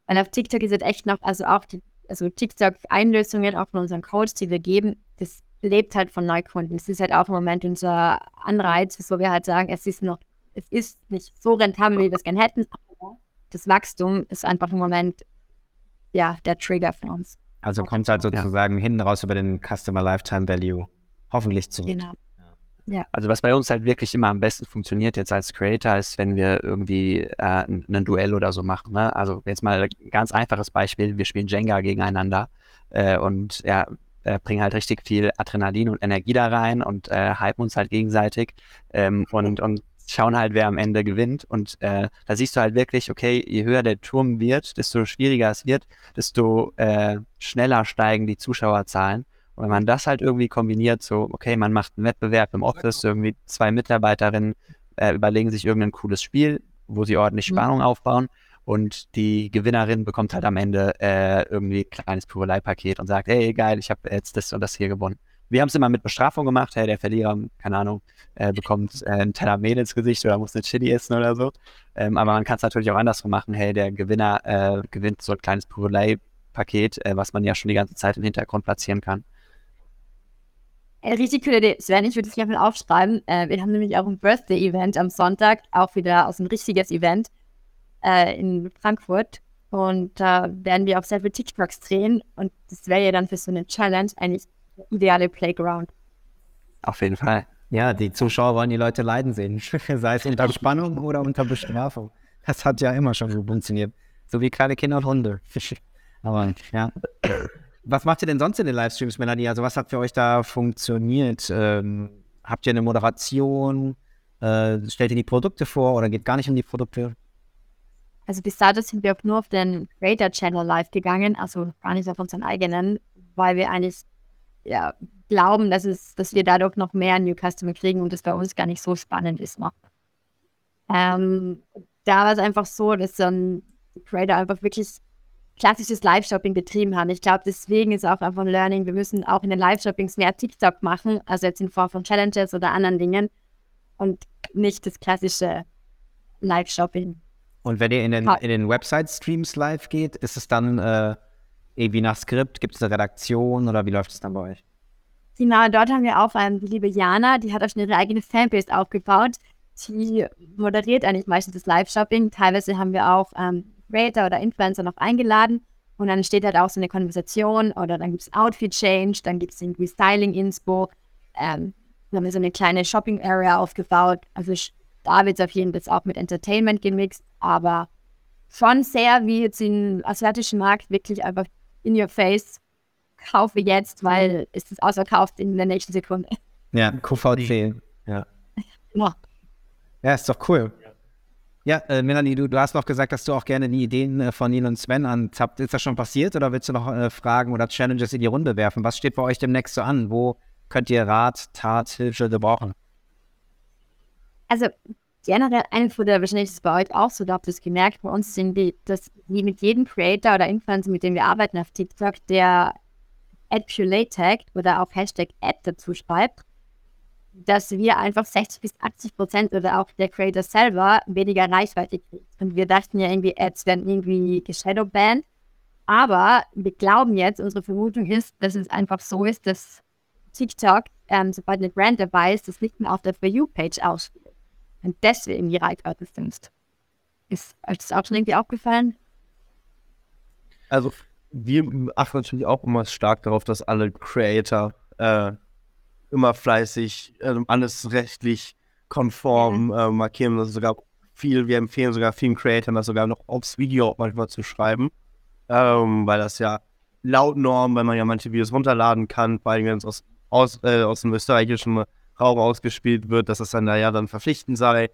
Und auf TikTok ist es echt noch, also auch die, also TikTok-Einlösungen, auch von unseren Codes, die wir geben, das lebt halt von Neukunden. Das ist halt auch im Moment unser Anreiz, wo wir halt sagen, es ist noch, es ist nicht so rentabel, wie wir es gerne hätten, aber das Wachstum ist einfach im Moment ja der Trigger für uns. Also kommt es halt sozusagen ja. hinten raus über den Customer Lifetime Value hoffentlich zurück. Genau. Ja. Also was bei uns halt wirklich immer am besten funktioniert jetzt als Creator ist, wenn wir irgendwie äh, ein Duell oder so machen. Ne? Also jetzt mal ein ganz einfaches Beispiel, wir spielen Jenga gegeneinander äh, und ja, äh, bringen halt richtig viel Adrenalin und Energie da rein und äh, hypen uns halt gegenseitig ähm, und, und schauen halt, wer am Ende gewinnt. Und äh, da siehst du halt wirklich, okay, je höher der Turm wird, desto schwieriger es wird, desto äh, schneller steigen die Zuschauerzahlen. Und wenn man das halt irgendwie kombiniert, so, okay, man macht einen Wettbewerb im Office, irgendwie zwei Mitarbeiterinnen äh, überlegen sich irgendein cooles Spiel, wo sie ordentlich mhm. Spannung mhm. aufbauen und die Gewinnerin bekommt halt am Ende äh, irgendwie ein kleines Purelei-Paket und sagt, hey, geil, ich habe jetzt das und das hier gewonnen. Wir haben es immer mit Bestrafung gemacht, hey, der Verlierer, keine Ahnung, äh, bekommt äh, einen Teller Mehl ins Gesicht oder muss eine Chili essen oder so. Ähm, aber man kann es natürlich auch andersrum machen, hey, der Gewinner äh, gewinnt so ein kleines Purelei-Paket, äh, was man ja schon die ganze Zeit im Hintergrund platzieren kann. Eine richtig coole Idee. Sven, ich würde es gerne mal aufschreiben. Äh, wir haben nämlich auch ein Birthday-Event am Sonntag, auch wieder aus ein richtiges Event äh, in Frankfurt. Und da äh, werden wir auch sehr viele TikToks drehen. Und das wäre ja dann für so eine Challenge eigentlich der ideale Playground. Auf jeden Fall. Ja, die Zuschauer wollen die Leute leiden sehen. Sei es unter Spannung oder unter Bestrafung. Das hat ja immer schon so funktioniert. So wie kleine Kinder und Hunde. Aber ja. Was macht ihr denn sonst in den Livestreams, Melanie? Also was hat für euch da funktioniert? Ähm, habt ihr eine Moderation? Äh, stellt ihr die Produkte vor oder geht gar nicht um die Produkte? Also bis dato sind wir auch nur auf den Creator Channel live gegangen, also gar nicht auf unseren eigenen, weil wir eigentlich ja, glauben, dass, es, dass wir dadurch noch mehr New Customer kriegen und das bei uns gar nicht so spannend ist noch. Ähm, da war es einfach so, dass dann Creator einfach wirklich klassisches Live-Shopping betrieben haben. Ich glaube, deswegen ist auch einfach ein Learning, wir müssen auch in den Live-Shoppings mehr TikTok machen, also jetzt in Form von Challenges oder anderen Dingen und nicht das klassische Live-Shopping. Und wenn ihr in den, in den Website-Streams live geht, ist es dann äh, irgendwie nach Skript? Gibt es eine Redaktion oder wie läuft es dann bei euch? Genau, dort haben wir auch die liebe Jana, die hat auch schon ihre eigene Fanbase aufgebaut. Die moderiert eigentlich meistens das Live-Shopping. Teilweise haben wir auch ähm, Creator oder Influencer noch eingeladen und dann steht halt auch so eine Konversation oder dann gibt es Outfit-Change, dann gibt es irgendwie Styling-Inspo. Ähm, wir haben so eine kleine Shopping-Area aufgebaut. Also da wird es auf jeden Fall auch mit Entertainment gemixt, aber schon sehr wie jetzt im asiatischen Markt wirklich einfach in your face. Kaufe jetzt, weil es ist ausverkauft in der nächsten Sekunde. Ja, QVC. Ja. Ja, ja ist doch cool. Ja, äh, Melanie, du, du hast noch gesagt, dass du auch gerne die Ideen äh, von Neil und Sven anzappt. Ist das schon passiert oder willst du noch äh, Fragen oder Challenges in die Runde werfen? Was steht bei euch demnächst so an? Wo könnt ihr Rat, Tat, Hilfe gebrauchen? Also generell eine der, wahrscheinlich ist es bei euch auch so, da habt ihr es gemerkt, bei uns sind die, dass wie mit jedem Creator oder Influencer, mit dem wir arbeiten auf TikTok, der AdPureLay oder auch Hashtag Ad dazu schreibt, dass wir einfach 60 bis 80 Prozent oder auch der Creator selber weniger Reichweite kriegt. Und wir dachten ja irgendwie, Ads werden irgendwie geshadowbanned. Aber wir glauben jetzt, unsere Vermutung ist, dass es einfach so ist, dass TikTok, ähm, sobald eine Brand dabei ist, das nicht mehr auf der For You-Page ausspielt. Und deswegen die Reichweite sind. Ist euch das auch schon irgendwie aufgefallen? Also, wir achten natürlich auch immer stark darauf, dass alle Creator äh, immer fleißig, äh, alles rechtlich konform mhm. äh, markieren. Also sogar viel, wir empfehlen sogar vielen Creatoren, das sogar noch aufs Video manchmal zu schreiben, ähm, weil das ja Lautnorm, weil man ja manche Videos runterladen kann, vor allem wenn es aus, aus, äh, aus dem österreichischen Raum ausgespielt wird, dass es dann da ja dann verpflichtend sei.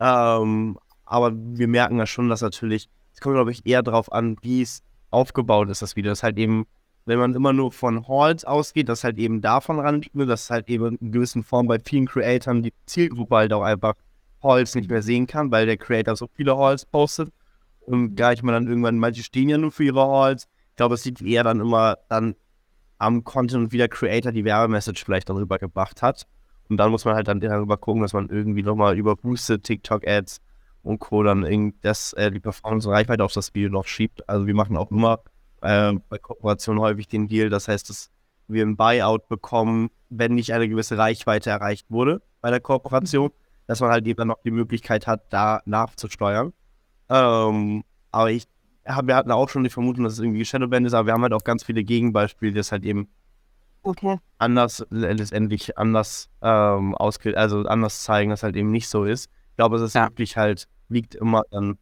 Ähm, aber wir merken ja schon, dass natürlich, es kommt, glaube ich, eher darauf an, wie es aufgebaut ist, das Video. Das ist halt eben, wenn man immer nur von Halls ausgeht, dass halt eben davon ran liegt, dass halt eben in gewissen Form bei vielen Creatoren die Zielgruppe halt auch einfach Halls nicht mehr sehen kann, weil der Creator so viele Halls postet. Und gar nicht mal dann irgendwann, manche stehen ja nur für ihre Halls. Ich glaube, es liegt eher dann immer dann am Content und wie der Creator die Werbemessage vielleicht darüber gebracht hat. Und dann muss man halt dann darüber gucken, dass man irgendwie nochmal über Boosted TikTok-Ads und Co. dann das, äh, die Performance und Reichweite auf das Video noch schiebt. Also wir machen auch immer äh, bei Kooperationen häufig den Deal, das heißt, dass wir ein Buyout bekommen, wenn nicht eine gewisse Reichweite erreicht wurde bei der Kooperation, dass man halt eben dann noch die Möglichkeit hat, da nachzusteuern. Ähm, aber ich hab, wir hatten auch schon die Vermutung, dass es irgendwie Shadowband ist, aber wir haben halt auch ganz viele Gegenbeispiele, die es halt eben Okay. anders, letztendlich anders ähm, also anders zeigen, dass halt eben nicht so ist. Ich glaube, es ist Ja. wirklich halt, liegt immer dann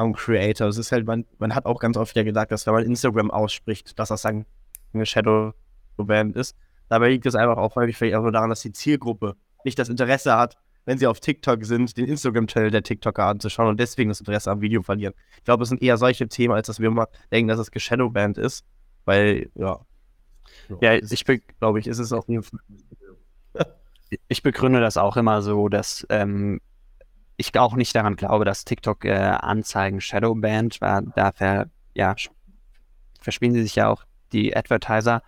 am Creator. Es ist halt, man, man hat auch ganz oft ja gesagt, dass wenn man Instagram ausspricht, dass das dann eine Shadow-Band ist. Dabei liegt es einfach auch häufig vielleicht auch nur daran, dass die Zielgruppe nicht das Interesse hat, wenn sie auf TikTok sind, den Instagram-Channel der TikToker anzuschauen und deswegen das Interesse am Video verlieren. Ich glaube, es sind eher solche Themen, als dass wir immer denken, dass es Geshadowband ist. Weil, ja. Ja, ich, be glaube ich, ist es Fall. ich begründe das auch immer so, dass ähm, ich auch nicht daran glaube, dass TikTok äh, Anzeigen Shadowband war. Da ver, ja, verspielen sie sich ja auch die Advertiser,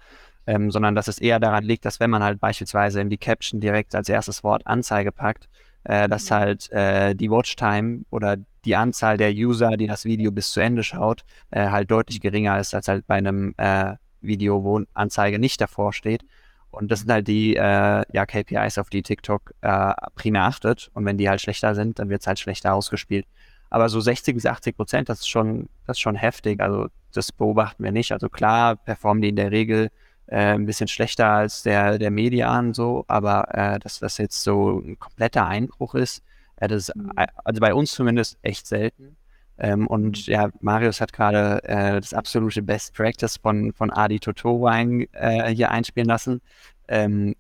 ähm, sondern dass es eher daran liegt, dass wenn man halt beispielsweise in die Caption direkt als erstes Wort Anzeige packt, äh, dass halt äh, die Watchtime oder die Anzahl der User, die das Video bis zu Ende schaut, äh, halt deutlich geringer ist als halt bei einem äh, Video, wo Anzeige nicht davor steht. Und das sind halt die äh, ja, KPIs, auf die TikTok äh, primär achtet. Und wenn die halt schlechter sind, dann wird es halt schlechter ausgespielt. Aber so 60 bis 80 Prozent, das ist schon, das ist schon heftig. Also das beobachten wir nicht. Also klar performen die in der Regel äh, ein bisschen schlechter als der, der Median so, aber äh, dass das jetzt so ein kompletter Einbruch ist, äh, das ist äh, also bei uns zumindest echt selten. Ähm, und ja, Marius hat gerade äh, das absolute Best Practice von, von Adi Totoro ein, äh, hier einspielen lassen. Ähm,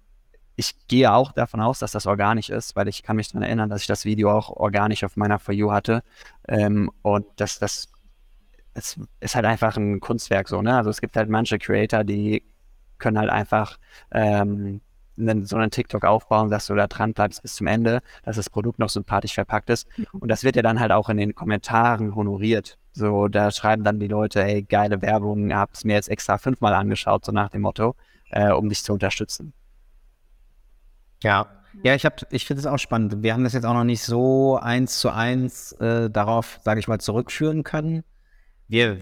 ich gehe auch davon aus, dass das organisch ist, weil ich kann mich daran erinnern, dass ich das Video auch organisch auf meiner For You hatte. Ähm, und das, das, es ist halt einfach ein Kunstwerk so, ne? Also es gibt halt manche Creator, die können halt einfach ähm, einen, so einen TikTok aufbauen, dass du da dran bleibst bis zum Ende, dass das Produkt noch sympathisch verpackt ist. Und das wird ja dann halt auch in den Kommentaren honoriert. So, da schreiben dann die Leute, ey, geile Werbung, hab's mir jetzt extra fünfmal angeschaut, so nach dem Motto, äh, um dich zu unterstützen. Ja. Ja, ich, hab- ich finde es auch spannend. Wir haben das jetzt auch noch nicht so eins zu eins äh, darauf, sage ich mal, zurückführen können. Wir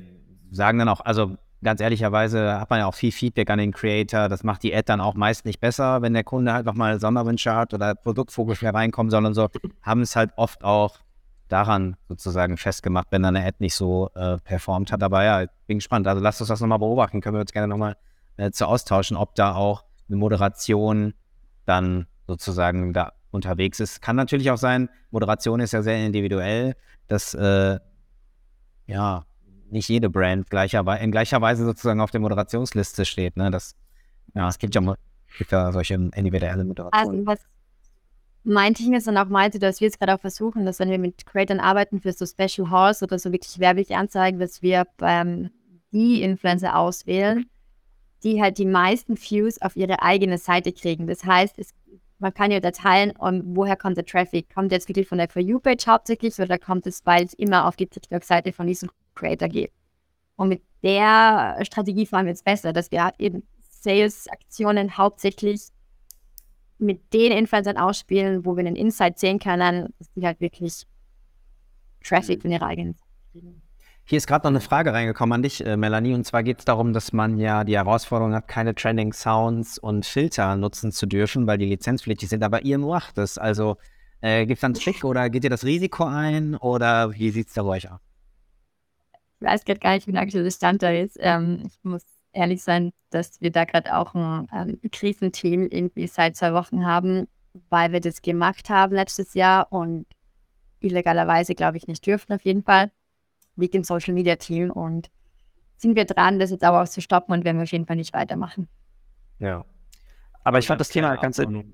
sagen dann auch, also ganz ehrlicherweise hat man ja auch viel Feedback an den Creator. Das macht die Ad dann auch meist nicht besser, wenn der Kunde halt nochmal Sonderwünsche hat oder Produktfokus mehr reinkommen soll und so. Haben es halt oft auch daran sozusagen festgemacht, wenn dann eine Ad nicht so äh, performt hat. Aber ja, bin gespannt. Also lasst uns das nochmal beobachten. Können wir uns gerne nochmal äh, zu austauschen, ob da auch eine Moderation dann sozusagen da unterwegs ist. Kann natürlich auch sein, Moderation ist ja sehr individuell, dass äh, ja nicht jede Brand gleicher, in gleicher Weise sozusagen auf der Moderationsliste steht. Ne? Das, ja, es gibt ja, gibt ja solche individuelle Also Moderationen. was mein Team jetzt dann auch meinte, dass wir jetzt gerade auch versuchen, dass wenn wir mit Creators arbeiten für so Special Halls oder so wirklich werbliche Anzeigen, dass wir ähm, die Influencer auswählen, die halt die meisten Views auf ihre eigene Seite kriegen. Das heißt, es, man kann ja da teilen, um, woher kommt der Traffic? Kommt der jetzt wirklich von der For You-Page hauptsächlich oder kommt es, es immer auf die TikTok-Seite von diesem Creator geht? Und mit der Strategie fahren wir jetzt besser, dass wir eben Sales-Aktionen hauptsächlich mit den Influencern ausspielen, wo wir einen Insight sehen können, dass die halt wirklich Traffic von ihrer eigenen kriegen. Hier ist gerade noch eine Frage reingekommen an dich, äh, Melanie. Und zwar geht es darum, dass man ja die Herausforderung hat, keine Trending Sounds und Filter nutzen zu dürfen, weil die lizenzpflichtig sind. Aber ihr macht es. Also äh, gibt es einen Trick oder geht ihr das Risiko ein oder wie sieht es da bei euch aus? Ich weiß gerade gar nicht, wie der aktuelle Stand da ist. Ähm, ich muss ehrlich sein, dass wir da gerade auch ein ähm, Krisenteam irgendwie seit zwei Wochen haben, weil wir das gemacht haben letztes Jahr und illegalerweise, glaube ich, nicht dürfen auf jeden Fall. Liegt im Social Media Team und sind wir dran, das jetzt aber auch zu stoppen und werden wir auf jeden Fall nicht weitermachen. Ja. Aber ich fand das Thema ganz Abmahnung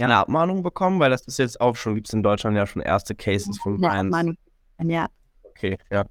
ja, eine Abmahnung bekommen, weil das ist jetzt auch schon, gibt es in Deutschland ja schon erste Cases von. Mann. Ja. Okay, ja.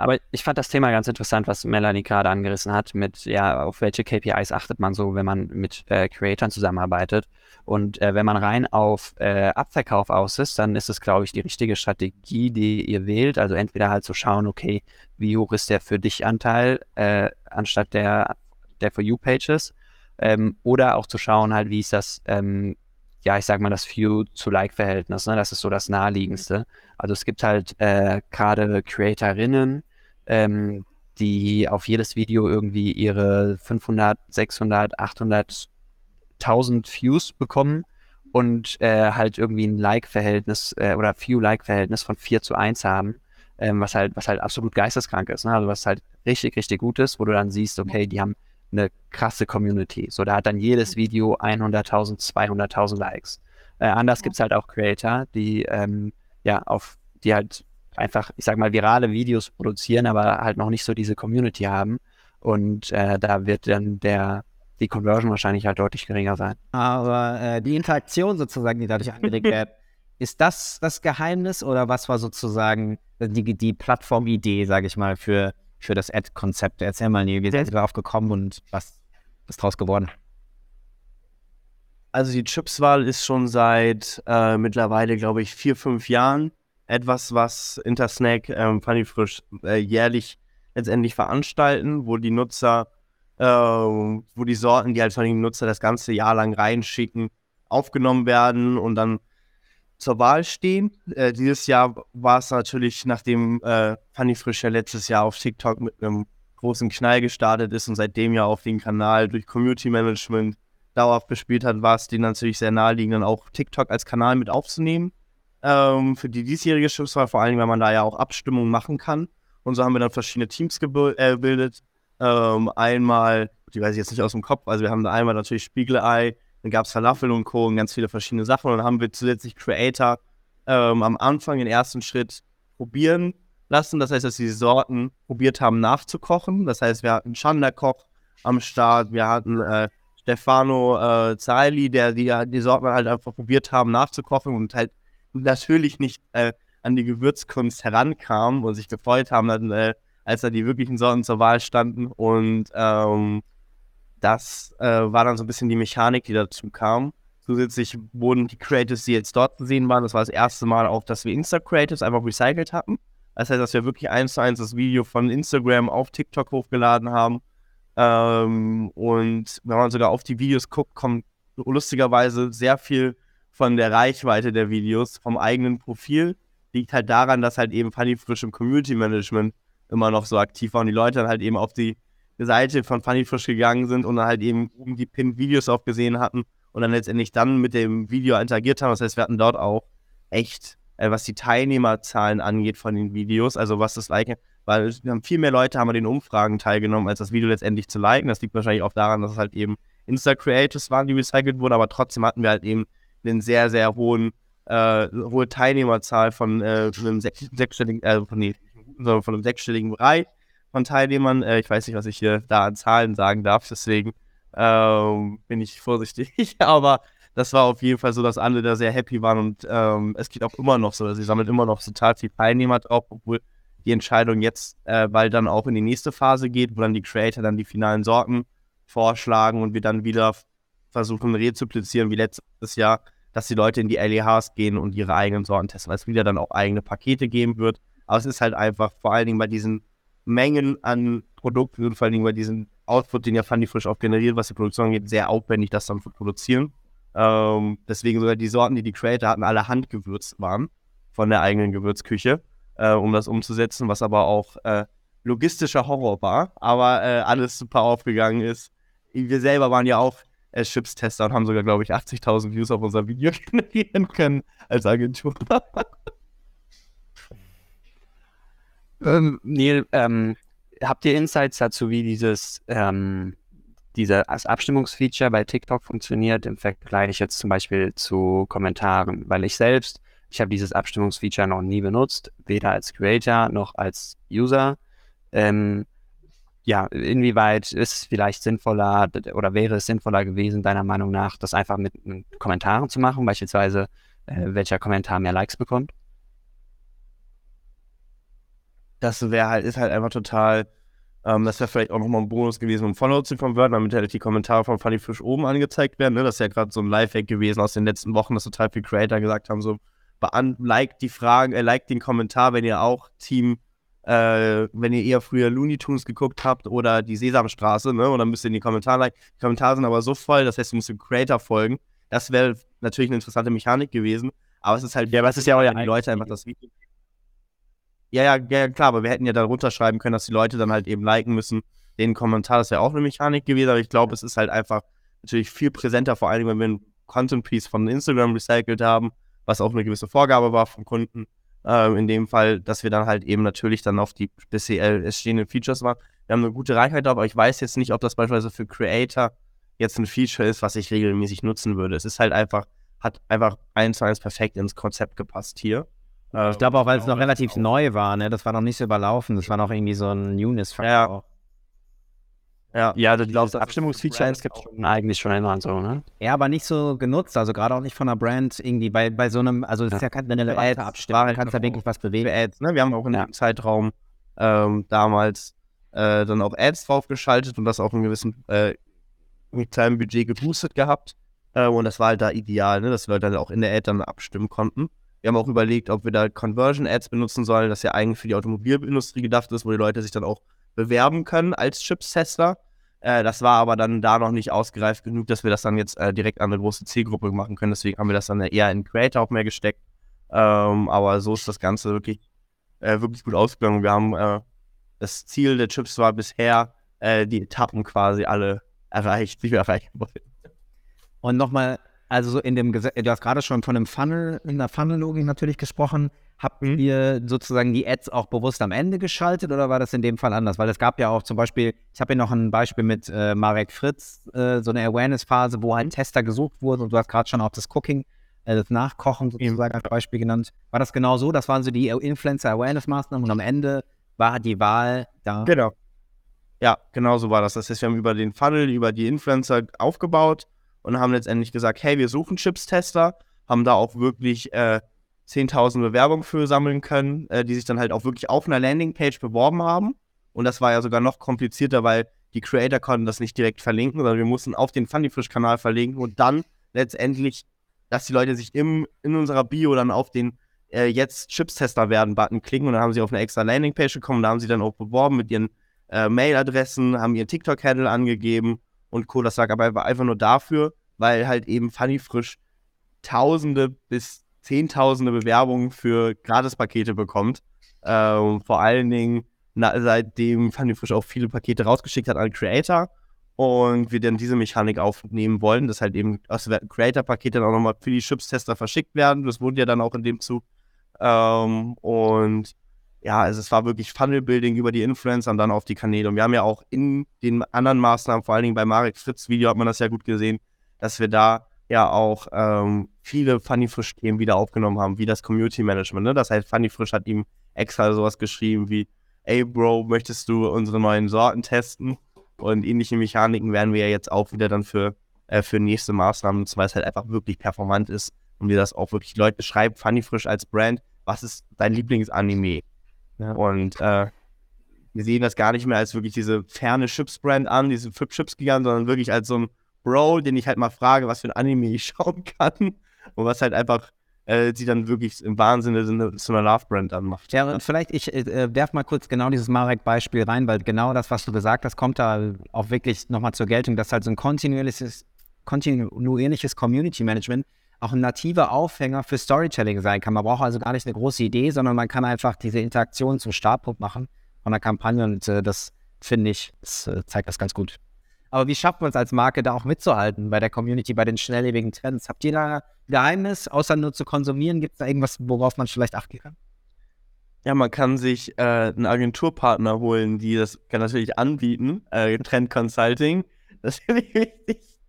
Aber ich fand das Thema ganz interessant, was Melanie gerade angerissen hat, mit, ja, auf welche KPIs achtet man so, wenn man mit äh, Creatoren zusammenarbeitet. Und äh, wenn man rein auf äh, Abverkauf aus ist, dann ist es, glaube ich, die richtige Strategie, die ihr wählt. Also entweder halt zu schauen, okay, wie hoch ist der für dich Anteil, äh, anstatt der, der For You-Pages. Ähm, oder auch zu schauen, halt, wie ist das, ähm, ja, ich sag mal, das View zu Like-Verhältnis. Ne? Das ist so das Naheliegendste. Also es gibt halt äh, gerade Creatorinnen, ähm, die auf jedes Video irgendwie ihre 500, 600, 800, 1000 Views bekommen und äh, halt irgendwie ein Like-Verhältnis äh, oder View-Like-Verhältnis von 4 zu 1 haben, ähm, was halt, was halt absolut geisteskrank ist. Ne? Also was halt richtig, richtig gut ist, wo du dann siehst, okay, die haben eine krasse Community. So, da hat dann jedes Video 100.000, 200.000 Likes. Äh, anders gibt es halt auch Creator, die ähm, ja auf, die halt einfach, ich sag mal, virale Videos produzieren, aber halt noch nicht so diese Community haben. Und äh, da wird dann der die Conversion wahrscheinlich halt deutlich geringer sein. Aber äh, die Interaktion sozusagen, die dadurch angeregt wird, ist das das Geheimnis oder was war sozusagen die, die Plattformidee, sage ich mal, für, für das Ad-Konzept? Erzähl mal, wie sind Sie darauf gekommen und was ist daraus geworden? Also die Chipswahl ist schon seit äh, mittlerweile, glaube ich, vier, fünf Jahren etwas, was Intersnack, ähm, Funny Frisch äh, jährlich letztendlich veranstalten, wo die Nutzer, äh, wo die Sorten, die halt von den Nutzer das ganze Jahr lang reinschicken, aufgenommen werden und dann zur Wahl stehen. Äh, dieses Jahr war es natürlich, nachdem äh, Funny Frisch ja letztes Jahr auf TikTok mit einem großen Knall gestartet ist und seitdem ja auf den Kanal durch Community Management dauerhaft bespielt hat, war es denen natürlich sehr naheliegend, dann auch TikTok als Kanal mit aufzunehmen. Ähm, für die diesjährige Chipswahl, vor allem, weil man da ja auch Abstimmungen machen kann. Und so haben wir dann verschiedene Teams äh, gebildet. Ähm, einmal, die weiß ich jetzt nicht aus dem Kopf, also wir haben da einmal natürlich Spiegelei, dann gab es Falafel und Co. und ganz viele verschiedene Sachen. Und dann haben wir zusätzlich Creator ähm, am Anfang den ersten Schritt probieren lassen. Das heißt, dass sie die Sorten probiert haben nachzukochen. Das heißt, wir hatten Chanderkoch am Start, wir hatten äh, Stefano äh, Zaili, der die, die Sorten halt einfach probiert haben nachzukochen und halt natürlich nicht äh, an die Gewürzkunst herankam und sich gefreut haben, dann, äh, als da die wirklichen Sorten zur Wahl standen. Und ähm, das äh, war dann so ein bisschen die Mechanik, die dazu kam. Zusätzlich wurden die Creatives, die jetzt dort zu sehen waren, das war das erste Mal auch, dass wir Insta-Creatives einfach recycelt hatten. Das heißt, dass wir wirklich eins zu eins das Video von Instagram auf TikTok hochgeladen haben. Ähm, und wenn man sogar auf die Videos guckt, kommt lustigerweise sehr viel von der Reichweite der Videos vom eigenen Profil. Liegt halt daran, dass halt eben Funny Frisch im Community Management immer noch so aktiv war und die Leute dann halt eben auf die Seite von Funny Frisch gegangen sind und dann halt eben die Pin-Videos auch gesehen hatten und dann letztendlich dann mit dem Video interagiert haben. Das heißt, wir hatten dort auch echt, äh, was die Teilnehmerzahlen angeht von den Videos, also was das Liken, weil haben viel mehr Leute haben an den Umfragen teilgenommen, als das Video letztendlich zu liken. Das liegt wahrscheinlich auch daran, dass es halt eben Insta-Creators waren, die recycelt wurden, aber trotzdem hatten wir halt eben einen sehr, sehr hohen, äh, hohe Teilnehmerzahl von äh, einem sech sechsstelligen, äh, von, nee, von einem sechsstelligen Bereich von Teilnehmern. Äh, ich weiß nicht, was ich hier da an Zahlen sagen darf, deswegen ähm, bin ich vorsichtig. Aber das war auf jeden Fall so, dass alle da sehr happy waren und ähm, es geht auch immer noch so. Also, sie sammeln immer noch total viel Teilnehmer drauf, obwohl die Entscheidung jetzt äh, bald dann auch in die nächste Phase geht, wo dann die Creator dann die finalen Sorten vorschlagen und wir dann wieder versuchen rezuplizieren wie letztes Jahr, dass die Leute in die LEHs gehen und ihre eigenen Sorten testen, weil es wieder dann auch eigene Pakete geben wird. Aber es ist halt einfach vor allen Dingen bei diesen Mengen an Produkten und vor allen Dingen bei diesem Output, den ja Funny Frisch auch generiert, was die Produktion angeht, sehr aufwendig, das dann zu produzieren. Ähm, deswegen sogar die Sorten, die die Creator hatten, alle handgewürzt waren von der eigenen Gewürzküche, äh, um das umzusetzen, was aber auch äh, logistischer Horror war, aber äh, alles super aufgegangen ist. Wir selber waren ja auch äh, Chips-Tester und haben sogar, glaube ich, 80.000 Views auf unser Video generieren können als Agentur. Ähm, Neil, ähm, habt ihr Insights dazu, wie dieses, ähm, dieser Abstimmungsfeature bei TikTok funktioniert im Vergleich jetzt zum Beispiel zu Kommentaren? Weil ich selbst ich habe dieses Abstimmungsfeature noch nie benutzt, weder als Creator noch als User. Ähm, ja, inwieweit ist es vielleicht sinnvoller oder wäre es sinnvoller gewesen, deiner Meinung nach, das einfach mit, mit Kommentaren zu machen, beispielsweise äh, welcher Kommentar mehr Likes bekommt? Das wäre halt, ist halt einfach total, ähm, das wäre vielleicht auch nochmal ein Bonus gewesen, um Follow zu konverten, damit halt die Kommentare von Funny Fish oben angezeigt werden. Ne? Das ist ja gerade so ein Lifehack gewesen aus den letzten Wochen, dass total viele Creator gesagt haben, so, liked die Fragen, äh, liked den Kommentar, wenn ihr auch Team äh, wenn ihr eher früher Looney Tunes geguckt habt oder die Sesamstraße, ne? Und dann müsst ihr in die Kommentare liken. Die Kommentare sind aber so voll, das heißt, ihr müsst dem Creator folgen. Das wäre natürlich eine interessante Mechanik gewesen. Aber es ist halt, ja, aber es ist ja auch ja die Leute einfach das Video. Ja, ja, ja, klar, aber wir hätten ja da runterschreiben können, dass die Leute dann halt eben liken müssen. Den Kommentar, das wäre auch eine Mechanik gewesen, aber ich glaube, es ist halt einfach natürlich viel präsenter, vor allem, wenn wir ein Content Piece von Instagram recycelt haben, was auch eine gewisse Vorgabe war vom Kunden äh, in dem Fall, dass wir dann halt eben natürlich dann auf die bisher stehenden Features waren. Wir haben eine gute Reichweite, aber ich weiß jetzt nicht, ob das beispielsweise für Creator jetzt ein Feature ist, was ich regelmäßig nutzen würde. Es ist halt einfach, hat einfach eins zu eins perfekt ins Konzept gepasst hier. Ich glaube auch, weil es noch relativ neu war, ne? Das war noch nicht so überlaufen. Das war noch irgendwie so ein Newness-Faktor. Ja. Ja, ja also dieses Abstimmungsfeature gibt es eigentlich schon immer so, ne? Ja, aber nicht so genutzt, also gerade auch nicht von der Brand irgendwie bei, bei so einem, also es ist ja keine relevante Abstimmung, du kannst ja wirklich was bewegen. Ads, ne? Wir haben auch in ja. dem Zeitraum ähm, damals äh, dann auch Ads draufgeschaltet und das auf einem gewissen äh, mit kleinem Budget geboostet gehabt. Äh, und das war halt da ideal, ne? dass die Leute dann auch in der Ad dann abstimmen konnten. Wir haben auch überlegt, ob wir da Conversion Ads benutzen sollen, das ja eigentlich für die Automobilindustrie gedacht ist, wo die Leute sich dann auch bewerben können als Chips-Tester. Äh, das war aber dann da noch nicht ausgereift genug, dass wir das dann jetzt äh, direkt an eine große Zielgruppe machen können. Deswegen haben wir das dann eher in Creator auch mehr gesteckt. Ähm, aber so ist das Ganze wirklich, äh, wirklich gut ausgegangen. Wir haben äh, das Ziel der Chips war bisher äh, die Etappen quasi alle erreicht, die wir erreichen wollten. Und nochmal, also so in dem Gesetz, du hast gerade schon von einem Funnel, in der Funnel-Logik natürlich gesprochen. Habt mhm. ihr sozusagen die Ads auch bewusst am Ende geschaltet oder war das in dem Fall anders? Weil es gab ja auch zum Beispiel, ich habe hier noch ein Beispiel mit äh, Marek Fritz, äh, so eine Awareness-Phase, wo ein mhm. Tester gesucht wurde und du hast gerade schon auch das Cooking, äh, das Nachkochen sozusagen als Beispiel genannt. War das genau so? Das waren so die Influencer-Awareness-Maßnahmen und am Ende war die Wahl da? Genau. Ja, genau so war das. Das heißt, wir haben über den Funnel, über die Influencer aufgebaut und haben letztendlich gesagt, hey, wir suchen Chips-Tester, haben da auch wirklich äh, 10.000 Bewerbungen für sammeln können, äh, die sich dann halt auch wirklich auf einer Landingpage beworben haben. Und das war ja sogar noch komplizierter, weil die Creator konnten das nicht direkt verlinken, sondern wir mussten auf den Funnyfish-Kanal verlinken und dann letztendlich, dass die Leute sich im, in unserer Bio dann auf den äh, jetzt Chips-Tester werden Button klicken und dann haben sie auf eine extra Landingpage gekommen, da haben sie dann auch beworben mit ihren äh, Mailadressen, haben ihren TikTok-Handle angegeben und Co. Das lag aber einfach nur dafür, weil halt eben Funnyfrisch Tausende bis Zehntausende Bewerbungen für Gratispakete bekommt. Ähm, vor allen Dingen, na, seitdem Funny Frisch auch viele Pakete rausgeschickt hat an Creator und wir dann diese Mechanik aufnehmen wollen, dass halt eben aus Creator-Pakete dann auch nochmal für die Chips-Tester verschickt werden. Das wurde ja dann auch in dem Zug. Ähm, und ja, also es war wirklich Funnel-Building über die Influencer und dann auf die Kanäle. Und wir haben ja auch in den anderen Maßnahmen, vor allen Dingen bei Marek Fritz Video hat man das ja gut gesehen, dass wir da ja auch ähm, viele Funny Frisch-Themen wieder aufgenommen haben, wie das Community Management. Ne? Das heißt, Funny Frisch hat ihm extra sowas geschrieben wie, ey Bro, möchtest du unsere neuen Sorten testen? Und ähnliche Mechaniken werden wir ja jetzt auch wieder dann für, äh, für nächste Maßnahmen weil es halt einfach wirklich performant ist und wir das auch wirklich Leute schreiben, Funny Frisch als Brand, was ist dein Lieblingsanime? Ja. Und äh, wir sehen das gar nicht mehr als wirklich diese ferne Chips-Brand an, diese Chips-Gigant, sondern wirklich als so ein Bro, den ich halt mal frage, was für ein Anime ich schauen kann. Und was halt einfach äh, sie dann wirklich im Wahnsinn zu einer Love-Brand anmacht. Ja, und vielleicht, ich äh, werf mal kurz genau dieses Marek-Beispiel rein, weil genau das, was du gesagt hast, kommt da auch wirklich nochmal zur Geltung, dass halt so ein kontinuierliches, kontinuierliches Community-Management auch ein nativer Aufhänger für Storytelling sein kann. Man braucht also gar nicht eine große Idee, sondern man kann einfach diese Interaktion zum Startpunkt machen von der Kampagne und äh, das finde ich, das äh, zeigt das ganz gut. Aber wie schafft man es als Marke da auch mitzuhalten bei der Community, bei den schnelllebigen Trends? Habt ihr da ein Geheimnis, außer nur zu konsumieren? Gibt es da irgendwas, worauf man vielleicht achten kann? Ja, man kann sich äh, einen Agenturpartner holen, die das kann natürlich anbieten. Äh, Trend Consulting. Das finde ich wichtig.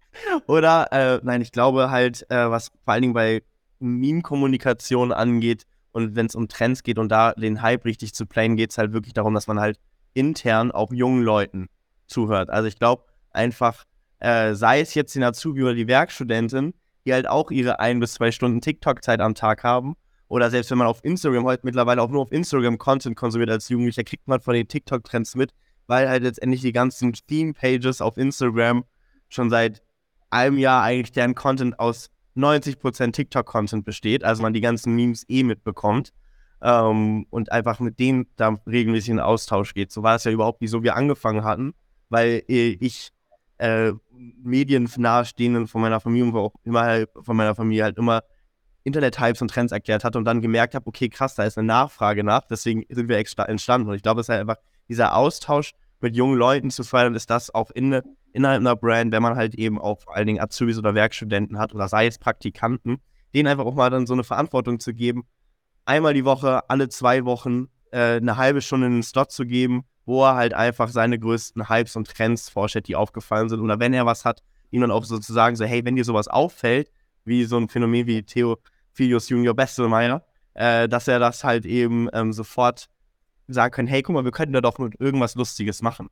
Oder, äh, nein, ich glaube halt, äh, was vor allen Dingen bei Meme-Kommunikation angeht und wenn es um Trends geht und da den Hype richtig zu playen, geht es halt wirklich darum, dass man halt intern auch jungen Leuten zuhört. Also ich glaube einfach, äh, sei es jetzt die Azubi oder die Werkstudentin, die halt auch ihre ein bis zwei Stunden TikTok-Zeit am Tag haben. Oder selbst wenn man auf Instagram heute mittlerweile auch nur auf Instagram Content konsumiert als Jugendlicher, kriegt man von den TikTok-Trends mit, weil halt letztendlich die ganzen Theme-Pages auf Instagram schon seit einem Jahr eigentlich deren Content aus 90% TikTok-Content besteht, also man die ganzen Memes eh mitbekommt ähm, und einfach mit denen da regelmäßig in Austausch geht. So war es ja überhaupt nicht so, wie wir angefangen hatten, weil äh, ich äh, Medien nahestehenden von meiner Familie und auch immer von meiner Familie halt immer Internet-Hypes und Trends erklärt hatte und dann gemerkt habe, okay, krass, da ist eine Nachfrage nach, deswegen sind wir entstanden. Und ich glaube, es ist halt einfach dieser Austausch mit jungen Leuten zu fördern, ist das auch in, innerhalb einer Brand, wenn man halt eben auch vor allen Dingen Azubis oder Werkstudenten hat oder sei es Praktikanten, denen einfach auch mal dann so eine Verantwortung zu geben, einmal die Woche, alle zwei Wochen äh, eine halbe Stunde in den Slot zu geben, wo er halt einfach seine größten Hypes und Trends vorstellt, die aufgefallen sind. Oder wenn er was hat, ihm dann auch sozusagen so, hey, wenn dir sowas auffällt, wie so ein Phänomen wie Theo Filius Junior Bestelmeier, äh, dass er das halt eben ähm, sofort sagen kann, hey, guck mal, wir könnten da doch mit irgendwas Lustiges machen.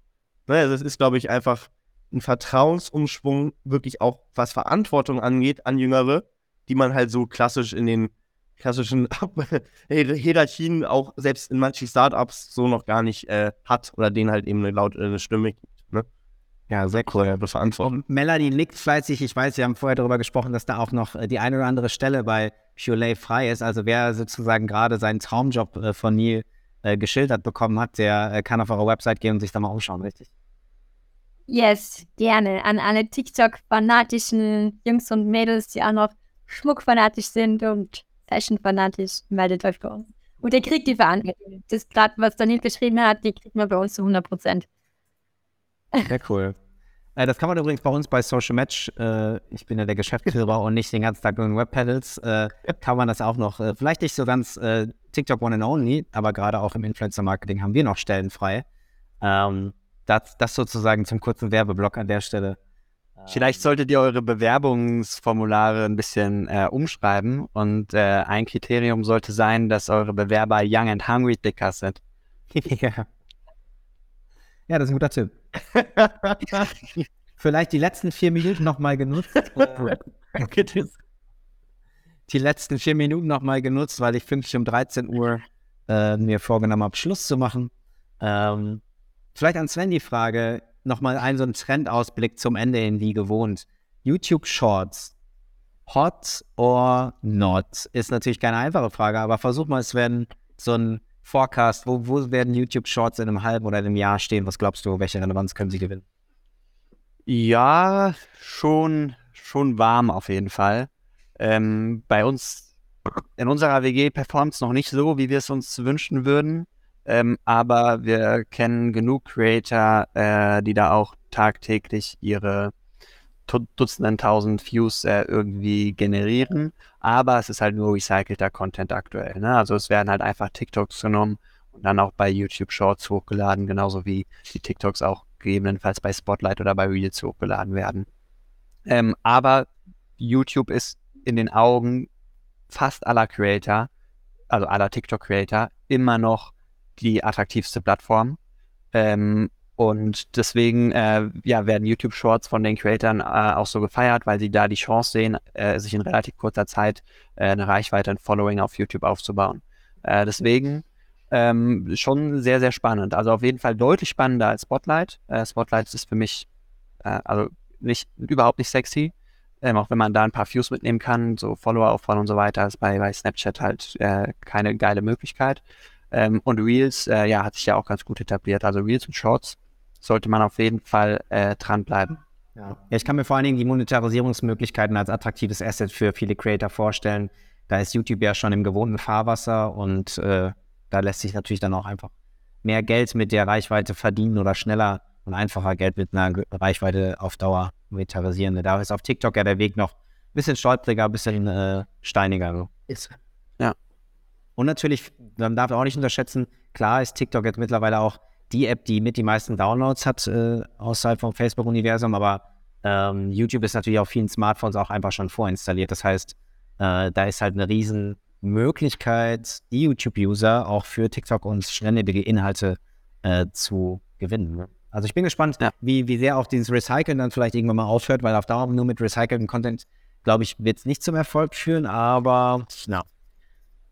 Ne, also ist, glaube ich, einfach ein Vertrauensumschwung, wirklich auch was Verantwortung angeht an Jüngere, die man halt so klassisch in den klassischen Hierarchien auch selbst in manchen Startups so noch gar nicht äh, hat oder denen halt eben eine laut äh, Stimme gibt. Ne? Ja, sehr cool. Verantwortung. Melanie nickt fleißig. Ich weiß, Sie haben vorher darüber gesprochen, dass da auch noch äh, die eine oder andere Stelle bei Purelay frei ist. Also wer sozusagen gerade seinen Traumjob äh, von Neil äh, geschildert bekommen hat, der kann auf eure Website gehen und sich da mal umschauen, richtig? Yes, gerne. An alle TikTok-fanatischen Jungs und Mädels, die auch noch schmuckfanatisch sind und Fashion-fanatisch, meldet euch bei uns. Und ihr kriegt die Verantwortung. Das gerade, was Daniel beschrieben hat, die kriegt man bei uns zu 100 Prozent. Sehr cool. Äh, das kann man übrigens bei uns bei Social Match, äh, ich bin ja der Geschäftsführer und nicht den ganzen Tag nur in Webpedals, äh, kann man das auch noch, äh, vielleicht nicht so ganz äh, TikTok One and Only, aber gerade auch im Influencer-Marketing haben wir noch Stellen frei. Ähm, das, das sozusagen zum kurzen Werbeblock an der Stelle. Vielleicht solltet ihr eure Bewerbungsformulare ein bisschen äh, umschreiben und äh, ein Kriterium sollte sein, dass eure Bewerber young and hungry dicker sind. ja. ja, das ist ein guter Tipp. Vielleicht die letzten vier Minuten nochmal genutzt. die letzten vier Minuten nochmal genutzt, weil ich pünktlich um 13 Uhr äh, mir vorgenommen habe, Schluss zu machen. Ähm, vielleicht an Sven die Frage, nochmal einen so einen Trendausblick zum Ende hin wie gewohnt. YouTube Shorts, hot or not? Ist natürlich keine einfache Frage, aber versuch mal, werden so ein Forecast, wo, wo werden YouTube Shorts in einem halben oder einem Jahr stehen? Was glaubst du, welche Relevanz können sie gewinnen? Ja, schon, schon warm auf jeden Fall. Ähm, bei uns in unserer WG performt es noch nicht so, wie wir es uns wünschen würden. Ähm, aber wir kennen genug Creator, äh, die da auch tagtäglich ihre Dutzenden tausend Views äh, irgendwie generieren. Aber es ist halt nur recycelter Content aktuell. Ne? Also es werden halt einfach TikToks genommen und dann auch bei YouTube Shorts hochgeladen, genauso wie die TikToks auch gegebenenfalls bei Spotlight oder bei Reels hochgeladen werden. Ähm, aber YouTube ist in den Augen fast aller Creator, also aller TikTok-Creator, immer noch die attraktivste Plattform. Ähm, und deswegen äh, ja, werden YouTube Shorts von den Creatoren äh, auch so gefeiert, weil sie da die Chance sehen, äh, sich in relativ kurzer Zeit äh, eine Reichweite, ein Following auf YouTube aufzubauen. Äh, deswegen ähm, schon sehr, sehr spannend. Also auf jeden Fall deutlich spannender als Spotlight. Äh, Spotlight ist für mich also nicht, überhaupt nicht sexy. Ähm, auch wenn man da ein paar Views mitnehmen kann, so Follower aufbauen und so weiter, ist bei, bei Snapchat halt keine geile Möglichkeit. Ähm, und Reels, äh, ja, hat sich ja auch ganz gut etabliert. Also Reels und Shorts sollte man auf jeden Fall äh, dranbleiben. Ja. ja, ich kann mir vor allen Dingen die Monetarisierungsmöglichkeiten als attraktives Asset für viele Creator vorstellen. Da ist YouTube ja schon im gewohnten Fahrwasser und äh, da lässt sich natürlich dann auch einfach mehr Geld mit der Reichweite verdienen oder schneller und einfacher Geld mit einer Reichweite auf Dauer monetarisieren. Da ist auf TikTok ja der Weg noch ein bisschen stolpriger, ein bisschen äh, steiniger. Ist. Ja. Und natürlich, man darf auch nicht unterschätzen, klar ist TikTok jetzt mittlerweile auch die App, die mit die meisten Downloads hat äh, außerhalb vom Facebook-Universum, aber ähm, YouTube ist natürlich auf vielen Smartphones auch einfach schon vorinstalliert. Das heißt, Äh, da ist halt eine riesen Möglichkeit, die YouTube-User auch für TikTok und schnelllebige Inhalte äh, zu gewinnen. Ne? Also ich bin gespannt, Ja. wie, wie sehr auch dieses Recyceln dann vielleicht irgendwann mal aufhört, weil auf Dauer nur mit recyceltem Content, glaube ich, wird es nicht zum Erfolg führen, aber ja,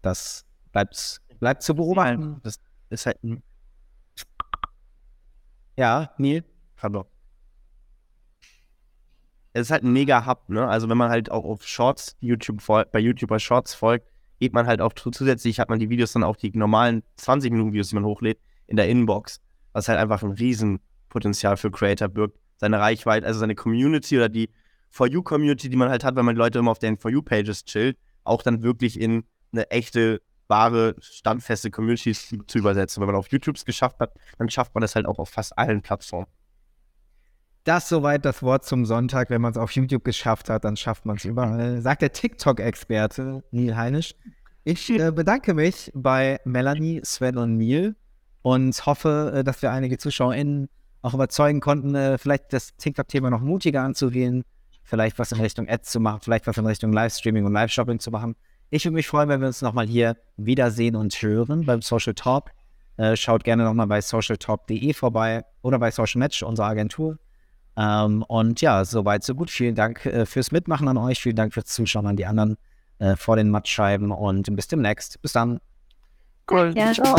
das bleibt, bleibt zu beobachten. Das ist halt ein Ja, Neil? Pardon. Es ist halt ein mega Hub, ne? Also wenn man halt auch auf Shorts YouTube bei YouTube bei Shorts folgt, geht man halt auch zu- zusätzlich hat man die Videos dann auch die normalen 20 Minuten Videos, die man hochlädt, in der Inbox, was halt einfach ein Riesenpotenzial für Creator birgt. Seine Reichweite, also seine Community oder die For You Community, die man halt hat, wenn man Leute immer auf den For You Pages chillt, auch dann wirklich in eine echte, wahre, standfeste Community zu, zu übersetzen. Wenn man auf YouTube es geschafft hat, dann schafft man das halt auch auf fast allen Plattformen. Das soweit das Wort zum Sonntag. Wenn man es auf YouTube geschafft hat, dann schafft man es überall. Sagt der TikTok-Experte Neil Heinisch. Ich äh, bedanke mich bei Melanie, Sven und Neil und hoffe, äh, dass wir einige ZuschauerInnen auch überzeugen konnten, äh, vielleicht das TikTok-Thema noch mutiger anzugehen, vielleicht was in Richtung Ads zu machen, vielleicht was in Richtung Livestreaming und Live-Shopping zu machen. Ich würde mich freuen, wenn wir uns nochmal hier wiedersehen und hören beim Social Talk. Äh, schaut gerne nochmal bei socialtalk.de vorbei oder bei Social Match, unserer Agentur. Ähm, und ja, soweit, so gut. Vielen Dank äh, fürs Mitmachen an euch. Vielen Dank fürs Zuschauen an die anderen äh, vor den Mattscheiben und bis demnächst. Bis dann. Cool. Ja. Ciao.